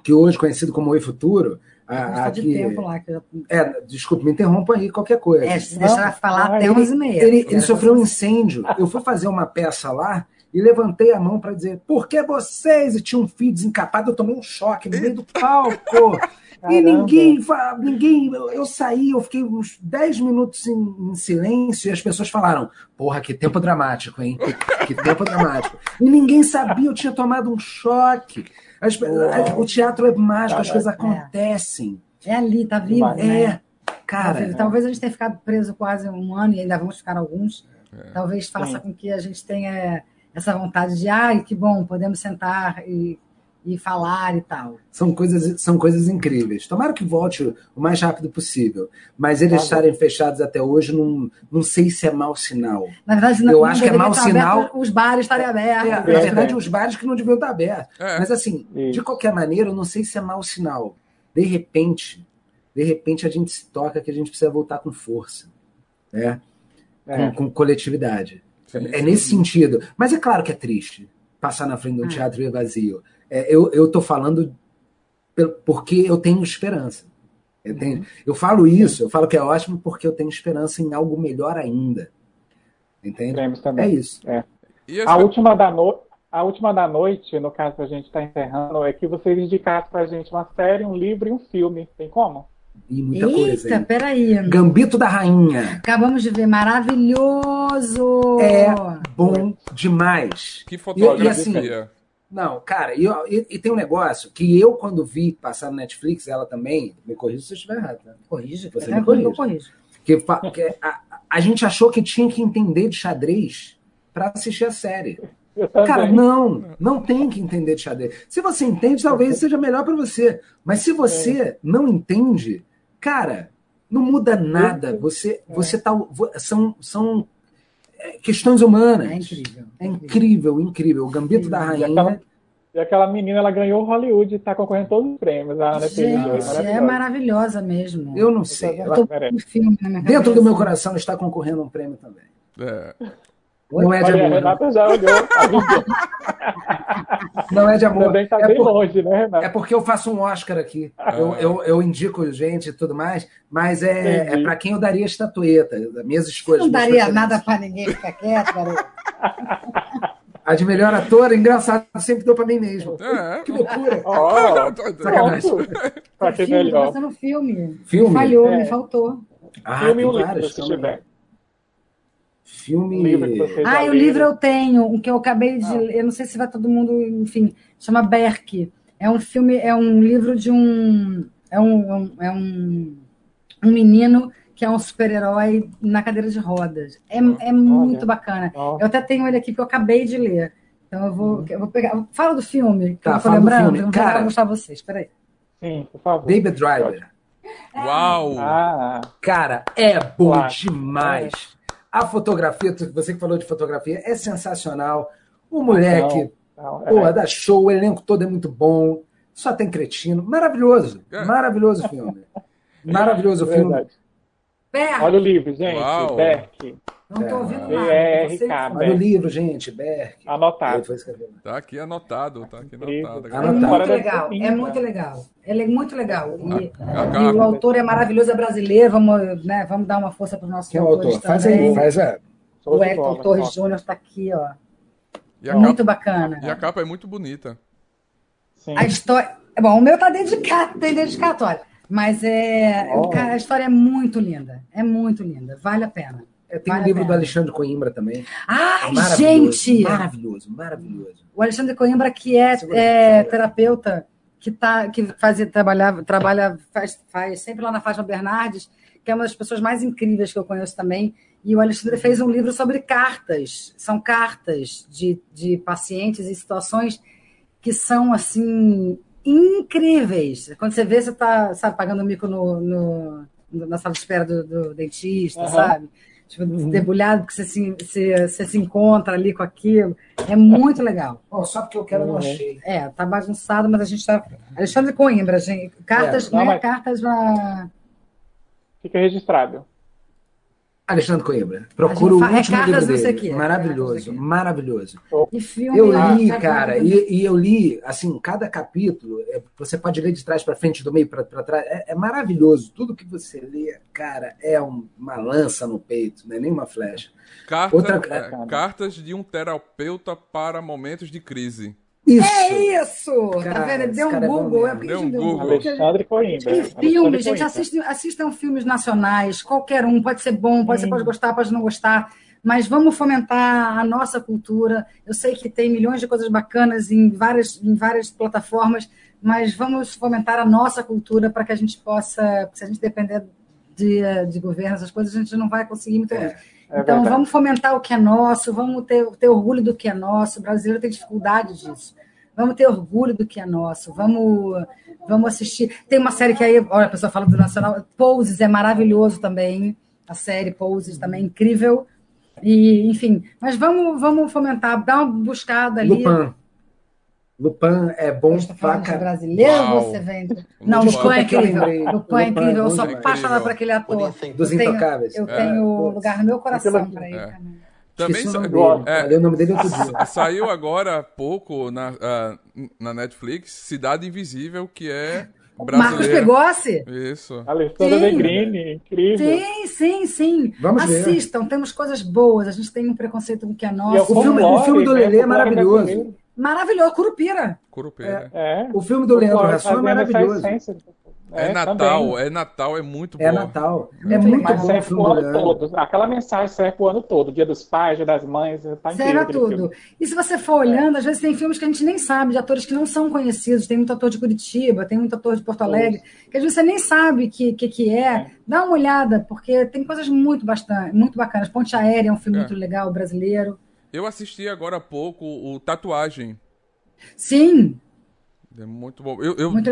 que hoje é conhecido como Oi Futuro, a, aqui, de tempo lá. Que eu... É, desculpe, me interrompa aí qualquer coisa. É, se deixar falar até 11 e meia. Ele, ele sofreu um incêndio. Eu fui fazer uma peça lá e levantei a mão para dizer, por que vocês? E tinha um fio desencapado, eu tomei um choque no meio do palco. [laughs] e ninguém, ninguém, eu saí, eu fiquei uns 10 minutos em, em, silêncio e as pessoas falaram, porra, que tempo dramático, hein? Que tempo dramático. E ninguém sabia, eu tinha tomado um choque. As, o teatro é mágico, as coisas acontecem. É ali, tá vivo. É, né? cara. Talvez a gente tenha ficado preso quase um ano e ainda vamos ficar alguns. É. Talvez faça Sim. com que a gente tenha essa vontade de, ai, que bom, podemos sentar e, e falar e tal. São coisas, são coisas incríveis. Tomara que volte o mais rápido possível. Mas eles tá estarem fechados até hoje, não, não sei se é mau sinal. Na verdade, não, eu acho que é mau sinal. os bares estarem abertos. É, na verdade, é. os bares que não deviam estar abertos. É. Mas assim, de qualquer maneira, eu não sei se é mau sinal. De repente, de repente a gente se toca que a gente precisa voltar com força. Né? Com, com coletividade. É nesse sentido. Mas é claro que é triste passar na frente de um ah. teatro vazio. É, eu, eu tô falando porque eu tenho esperança. Eu, tenho, uhum. eu falo isso, eu falo que é ótimo porque eu tenho esperança em algo melhor ainda. Entende? É isso. É. A, última da no... a última da noite, no caso a gente está encerrando, é que vocês indicassem para a gente uma série, um livro e um filme. Tem como? E muita Eita, coisa. Eita, peraí. Gambito da Rainha. Acabamos de ver, maravilhoso! É bom demais. Que fotografia. E, e assim, não, cara, e, e, e, tem um negócio que eu, quando vi passar no Netflix, ela também, me corrija se eu estiver errado, né? Corrija, você é, me corrija. Eu corrijo. Que, que a, a, gente achou que tinha que entender de xadrez para assistir a série. Cara, não, não tem que entender de xadrez. Se você entende, talvez seja melhor para você. Mas se você é. não entende, cara, não muda nada. Você, é. você tá, são, são é, questões humanas. É incrível. É incrível, incrível. O Gambito da Rainha. E aquela, menina, ela ganhou Hollywood e está concorrendo todos os prêmios. A Ana Gente, é maravilhosa mesmo. Eu não sei. Ela, filme dentro do meu coração está concorrendo um prêmio também. É. Não é de Olha, a Renata já olhou. Não é de amor. Também tá é, bem por- longe, né, Renato? é porque eu faço um Oscar aqui. Eu, eu, eu indico gente e tudo mais, mas é, Entendi. é para quem eu daria estatueta, minhas escolhas. Não daria nada pra ninguém ficar quieto, garoto. [laughs] A de melhor ator, engraçado, sempre dou para mim mesmo. É. Que loucura. [laughs] Ó, Sacanagem. Pra que filme, tô melhor. pensando no filme. Filme? Falhou, É. me faltou. Ah, Filme tem vários se também. tiver. Filme. Ah, e o livro eu tenho, um que eu acabei de Ah. ler, eu não sei se vai todo mundo, enfim, chama Berk. É um filme, é um livro de um. É um, é um, é um, um menino que é um super-herói na cadeira de rodas. É, é muito bacana. Ó, Eu até tenho ele aqui porque eu acabei de ler. Então eu vou, eu vou pegar. Fala do filme, que Tá, eu não tô lembrando. filme. Eu vou Cara- mostrar vocês. Peraí. Sim, por favor. David Driver. Uau! Ah, Cara, é bom Claro. demais. A fotografia, você que falou de fotografia, é sensacional. O moleque, não, é. pô, dá show, o elenco todo é muito bom. Só tem cretino. Maravilhoso. É. Maravilhoso filme. [laughs] Maravilhoso filme. Verdade. Berk! Olha o livro, gente. Uau. Berk. Não tô ouvindo É, nada. é, Você- Ricardo. Olha o livro, gente, Berk. Anotado. Ele foi escrever. Tá aqui anotado, tá aqui anotado. É muito legal, é muito legal. Ele é muito legal. E, a- e o autor é maravilhoso, é brasileiro. Vamos, né, vamos dar uma força para os nossos Quem é o autores autor? Faz também. aí, faz a. O Hector. Torres Júnior está aqui, ó. E a, Muito capa, bacana. e a capa é muito bonita. Sim. A história. Bom, o meu tá dedicado, tem dedicatória. Mas é, Oh. cara, a história é muito linda. É muito linda. Vale a pena. É, tem Vale um livro do pena. Alexandre Coimbra também. Ai, Maravilhoso, gente! Maravilhoso, maravilhoso. O Alexandre Coimbra, que é, é terapeuta, que, tá, que fazia, trabalhava, trabalha, faz, faz sempre lá na Fátima Bernardes, que é uma das pessoas mais incríveis que eu conheço também. E o Alexandre fez um livro sobre cartas. São cartas de, de pacientes e situações que são, assim, incríveis. Quando você vê, você está sabe, pagando mico no, no- na sala de espera do, do dentista, Aham. sabe? Tipo, debulhado, porque você se, você, você se encontra ali com aquilo. É muito legal. Ó, só porque eu quero, eu não Uhum. achei. É, tá bagunçado, mas a gente tá. Alexandre Coimbra, gente. Cartas, É, não, né? mas- Cartas na. Fica registrado. Alexandre Coimbra. Procura o é último Cartas livro dele. o quê. Maravilhoso, maravilhoso. E filme. Eu li, sabe, cara, e, e eu li, assim, cada capítulo, é, você pode ler de trás para frente, do meio para trás, é, é maravilhoso. Tudo que você lê, cara, é um- uma lança no peito, não é nem uma flecha. Carta- Outra- é, cartas de um terapeuta para momentos de crise. Isso! É isso! tá Cara, vendo? esse Deu um é Google. É Deu a um gente deu Google. Porque a gente- Alexandre Coimbra. E Alexandre filme, gente, assistam, assistam filmes nacionais, qualquer um, pode ser bom, pode, você pode gostar, pode não gostar, mas vamos fomentar a nossa cultura. Eu sei que tem milhões de coisas bacanas em várias, em várias plataformas, mas vamos fomentar a nossa cultura para que a gente possa, se a gente depender de, de governo, essas coisas, a gente não vai conseguir muito longe. É então, verdade. vamos fomentar o que é nosso, vamos ter, ter orgulho do que é nosso. O brasileiro tem dificuldade disso. Vamos ter orgulho do que é nosso. Vamos, vamos assistir. Tem uma série que aí, olha, a pessoa fala do Nacional. Poses é maravilhoso também. A série Poses também é incrível. E, enfim, mas vamos, vamos fomentar, dar uma buscada ali. Lupin. Lupin é bom Você tá pra caralho. brasileiro, Uau. você. Lupin. Não, Lupin é incrível. Lupin é Lupin é incrível. Eu sou apaixonada por aquele ator. Dos Eu tenho- Intocáveis. Eu É. tenho lugar no meu coração para ele. É. cara. Também o sa- nome Gosto. dele. É. O nome dele outro dia. saiu agora há pouco na, ah, na Netflix Cidade Invisível, que é Marcos brasileiro. Pegossi? Isso. Alessandra. Negrini, incrível. Sim, sim, sim. Vamos ver. Assistam, temos coisas boas. A gente tem um preconceito com o que é é nosso. O filme- o filme do né? Lelê é Folclore maravilhoso. Maravilhoso, Curupira. Curupeira. É. O filme do Leandro Hassum é maravilhoso. essência. É, Natal, também. é Natal, é muito É bom. Natal. É Muito muito. Mas bom o serve do ano todo. Aquela mensagem serve pro ano todo. Dia dos pais, dia das mães. Tá Serve a tudo. filme. E se você for olhando, às vezes tem filmes que a gente nem sabe, de atores que não são conhecidos. Tem muito ator de Curitiba, tem muito ator de Porto Alegre, que às vezes você nem sabe o que, que, que é. Dá uma olhada, porque tem coisas muito, bastante, muito bacanas. Ponte Aérea é um filme É. muito legal, brasileiro. Eu assisti agora há pouco o Tatuagem. Sim, É muito bom. Eu, eu, muito,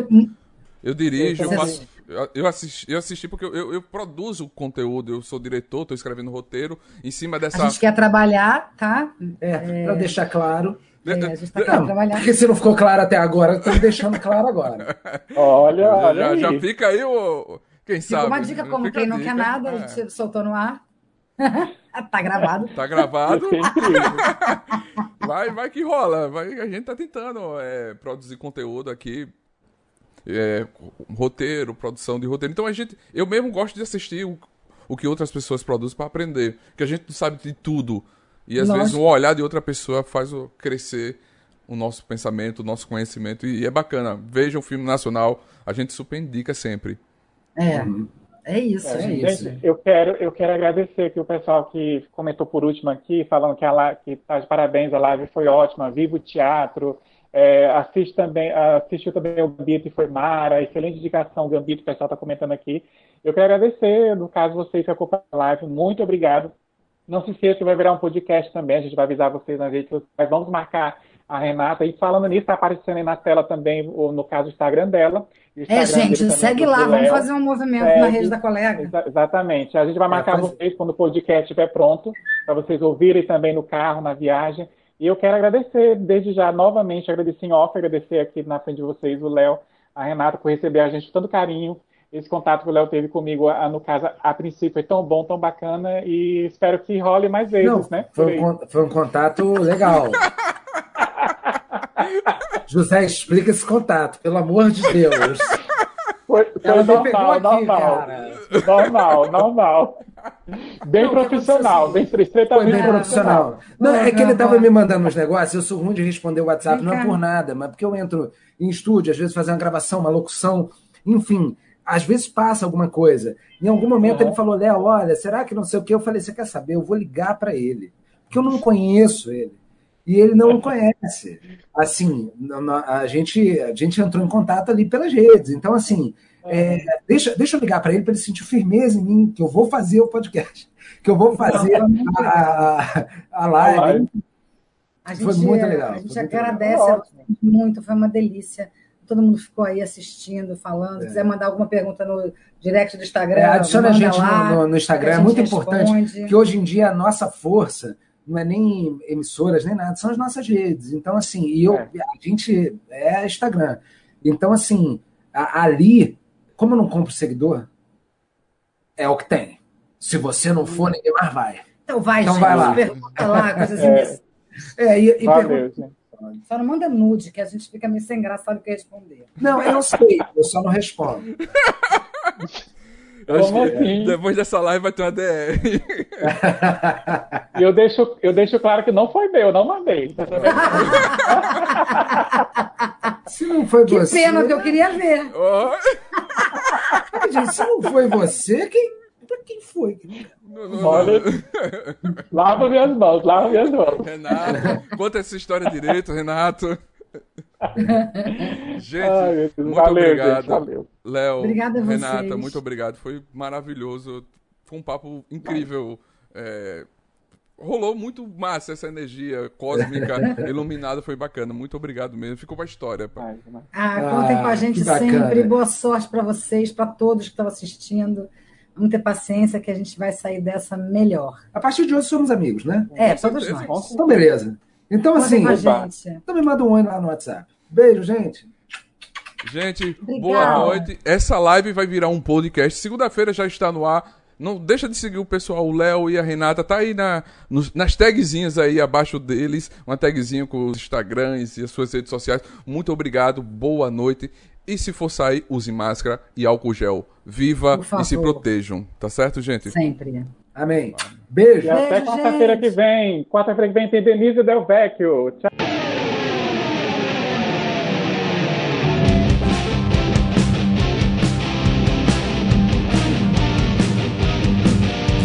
eu dirijo, eu faço. eu- assisti, eu assisti porque eu, eu, eu produzo conteúdo, eu sou diretor, estou escrevendo roteiro em cima a dessa. gente quer trabalhar, tá? É, pra deixar claro. É, a gente tá Não, porque se não ficou claro até agora, estamos deixando claro agora. [laughs] Olha, Já, olha já, aí. já fica aí o. Quem Ficou sabe? uma dica como Fica quem a não quer nada, a É. gente soltou no ar. [laughs] [laughs] tá gravado. Tá gravado. [laughs] vai, vai que rola. Vai, a gente tá tentando é, produzir conteúdo aqui. É, roteiro, produção de roteiro. Então a gente. Eu mesmo gosto de assistir o, o que outras pessoas produzem para aprender. Porque a gente não sabe de tudo. E às Lógico. vezes um olhar de outra pessoa faz o- crescer o nosso pensamento, o nosso conhecimento. E é bacana. Veja um filme nacional, a gente super indica sempre. É, é isso, É gente. isso. Eu quero, eu quero agradecer aqui o pessoal que comentou por último aqui, falando que a que tá de parabéns, a live foi ótima, viva o teatro, é, assiste também, assistiu também o Gambito e foi Mara, excelente indicação, Gambito, o pessoal está comentando aqui. Eu quero agradecer, no caso, vocês que acompanham a live, muito obrigado. Não se esqueça que vai virar um podcast também, a gente vai avisar vocês nas redes sociais, vamos marcar a Renata. E falando nisso, está aparecendo aí na tela também, o- no caso, o Instagram dela. É, Instagram gente, dele também, segue lá, vamos fazer um movimento Segue. na rede da colega. Exa- exatamente. A gente vai marcar faz- vocês quando o podcast estiver pronto, para vocês ouvirem também no carro, na viagem. E eu quero agradecer, desde já, novamente, agradecer em off, agradecer aqui na frente de vocês, o Léo, a Renata, por receber a gente com tanto carinho. Esse contato que o Léo teve comigo, a- no caso, a princípio, foi tão bom, tão bacana, e espero que role mais vezes, Não, né? foi, um, foi um contato legal. [laughs] José, explica esse contato, pelo amor de Deus. Foi, foi Ela me pegou normal, aqui, normal. Normal, normal. Bem Não, profissional, bem Foi estreitamente bem profissional. Não, é que ele tava me mandando uns negócios, eu sou ruim de responder o WhatsApp, Vem não é por nada, mas porque eu entro em estúdio, às vezes fazer uma gravação, uma locução, enfim, às vezes passa alguma coisa. Em algum momento Uhum. ele falou, Léo, olha, será que não sei o que? Eu falei, você quer saber? Eu vou ligar para ele, porque eu não conheço ele. E ele não o conhece. Assim, a gente, a gente entrou em contato ali pelas redes. Então, assim, é, deixa, deixa eu ligar para ele para ele sentir firmeza em mim, que eu vou fazer o podcast, que eu vou fazer a, a, a live. A Foi gente, muito legal, A gente foi agradece legal. muito, foi uma delícia. Todo mundo ficou aí assistindo, falando. Se quiser mandar alguma pergunta no direct do Instagram, É, adiciona a gente lá, no, no- Instagram, é muito responde. importante, que hoje em dia a nossa força não é nem emissoras, nem nada, são as nossas redes. Então, assim, e eu, É. a gente é Instagram. Então, assim, a- ali, como eu não compro seguidor, é o que tem. Se você não for, ninguém mais vai. Então vai, Então gente, vai lá. pergunta lá, [laughs] coisas É. imbecis. É, e, e Valeu, pergunta- gente. Só não manda nude, que a gente fica meio sem graça, sabe o que responder. Não, eu sei, eu só não respondo. [laughs] Eu acho Como que assim? depois dessa live vai ter uma DR. E eu deixo, eu deixo claro que não foi meu, eu não mandei. [laughs] Se não foi Que você. pena, que eu queria ver. Gente, se não foi você, quem, pra quem foi? não, não, Olha, não. lava minhas mãos, lava minhas mãos. Renato, conta essa história direito, Renato. [laughs] Gente, Ai, muito valeu, obrigado. gente, valeu. Léo. Renata, muito obrigado. Foi maravilhoso. Foi um papo incrível. É, rolou muito massa essa energia cósmica [laughs] iluminada. Foi bacana. Muito obrigado mesmo. Ficou pra história. pá. Mas- Ah, contem com a Ah, gente sempre. Boa sorte para vocês, para todos que estão assistindo. Vamos ter paciência que a gente vai sair dessa melhor. A partir de hoje somos amigos, né? É, todos nós. Então, beleza. Então, Contem assim, com a opa. gente. então me manda um oi lá no WhatsApp. Beijo, gente. Gente, Obrigada. boa noite. Essa live vai virar um podcast. Segunda-feira já está no ar. Não deixa de seguir o pessoal, o Léo e a Renata. Tá aí na, nos- nas tagzinhas aí abaixo deles. Uma tagzinha com os Instagrams e as suas redes sociais. Muito obrigado. Boa noite. E se for sair, use máscara e álcool gel. Viva e se protejam. Tá certo, gente? Sempre. Amém. Beijo. E até quarta-feira que vem. Quarta-feira que vem tem Denise Del Vecchio. Tchau.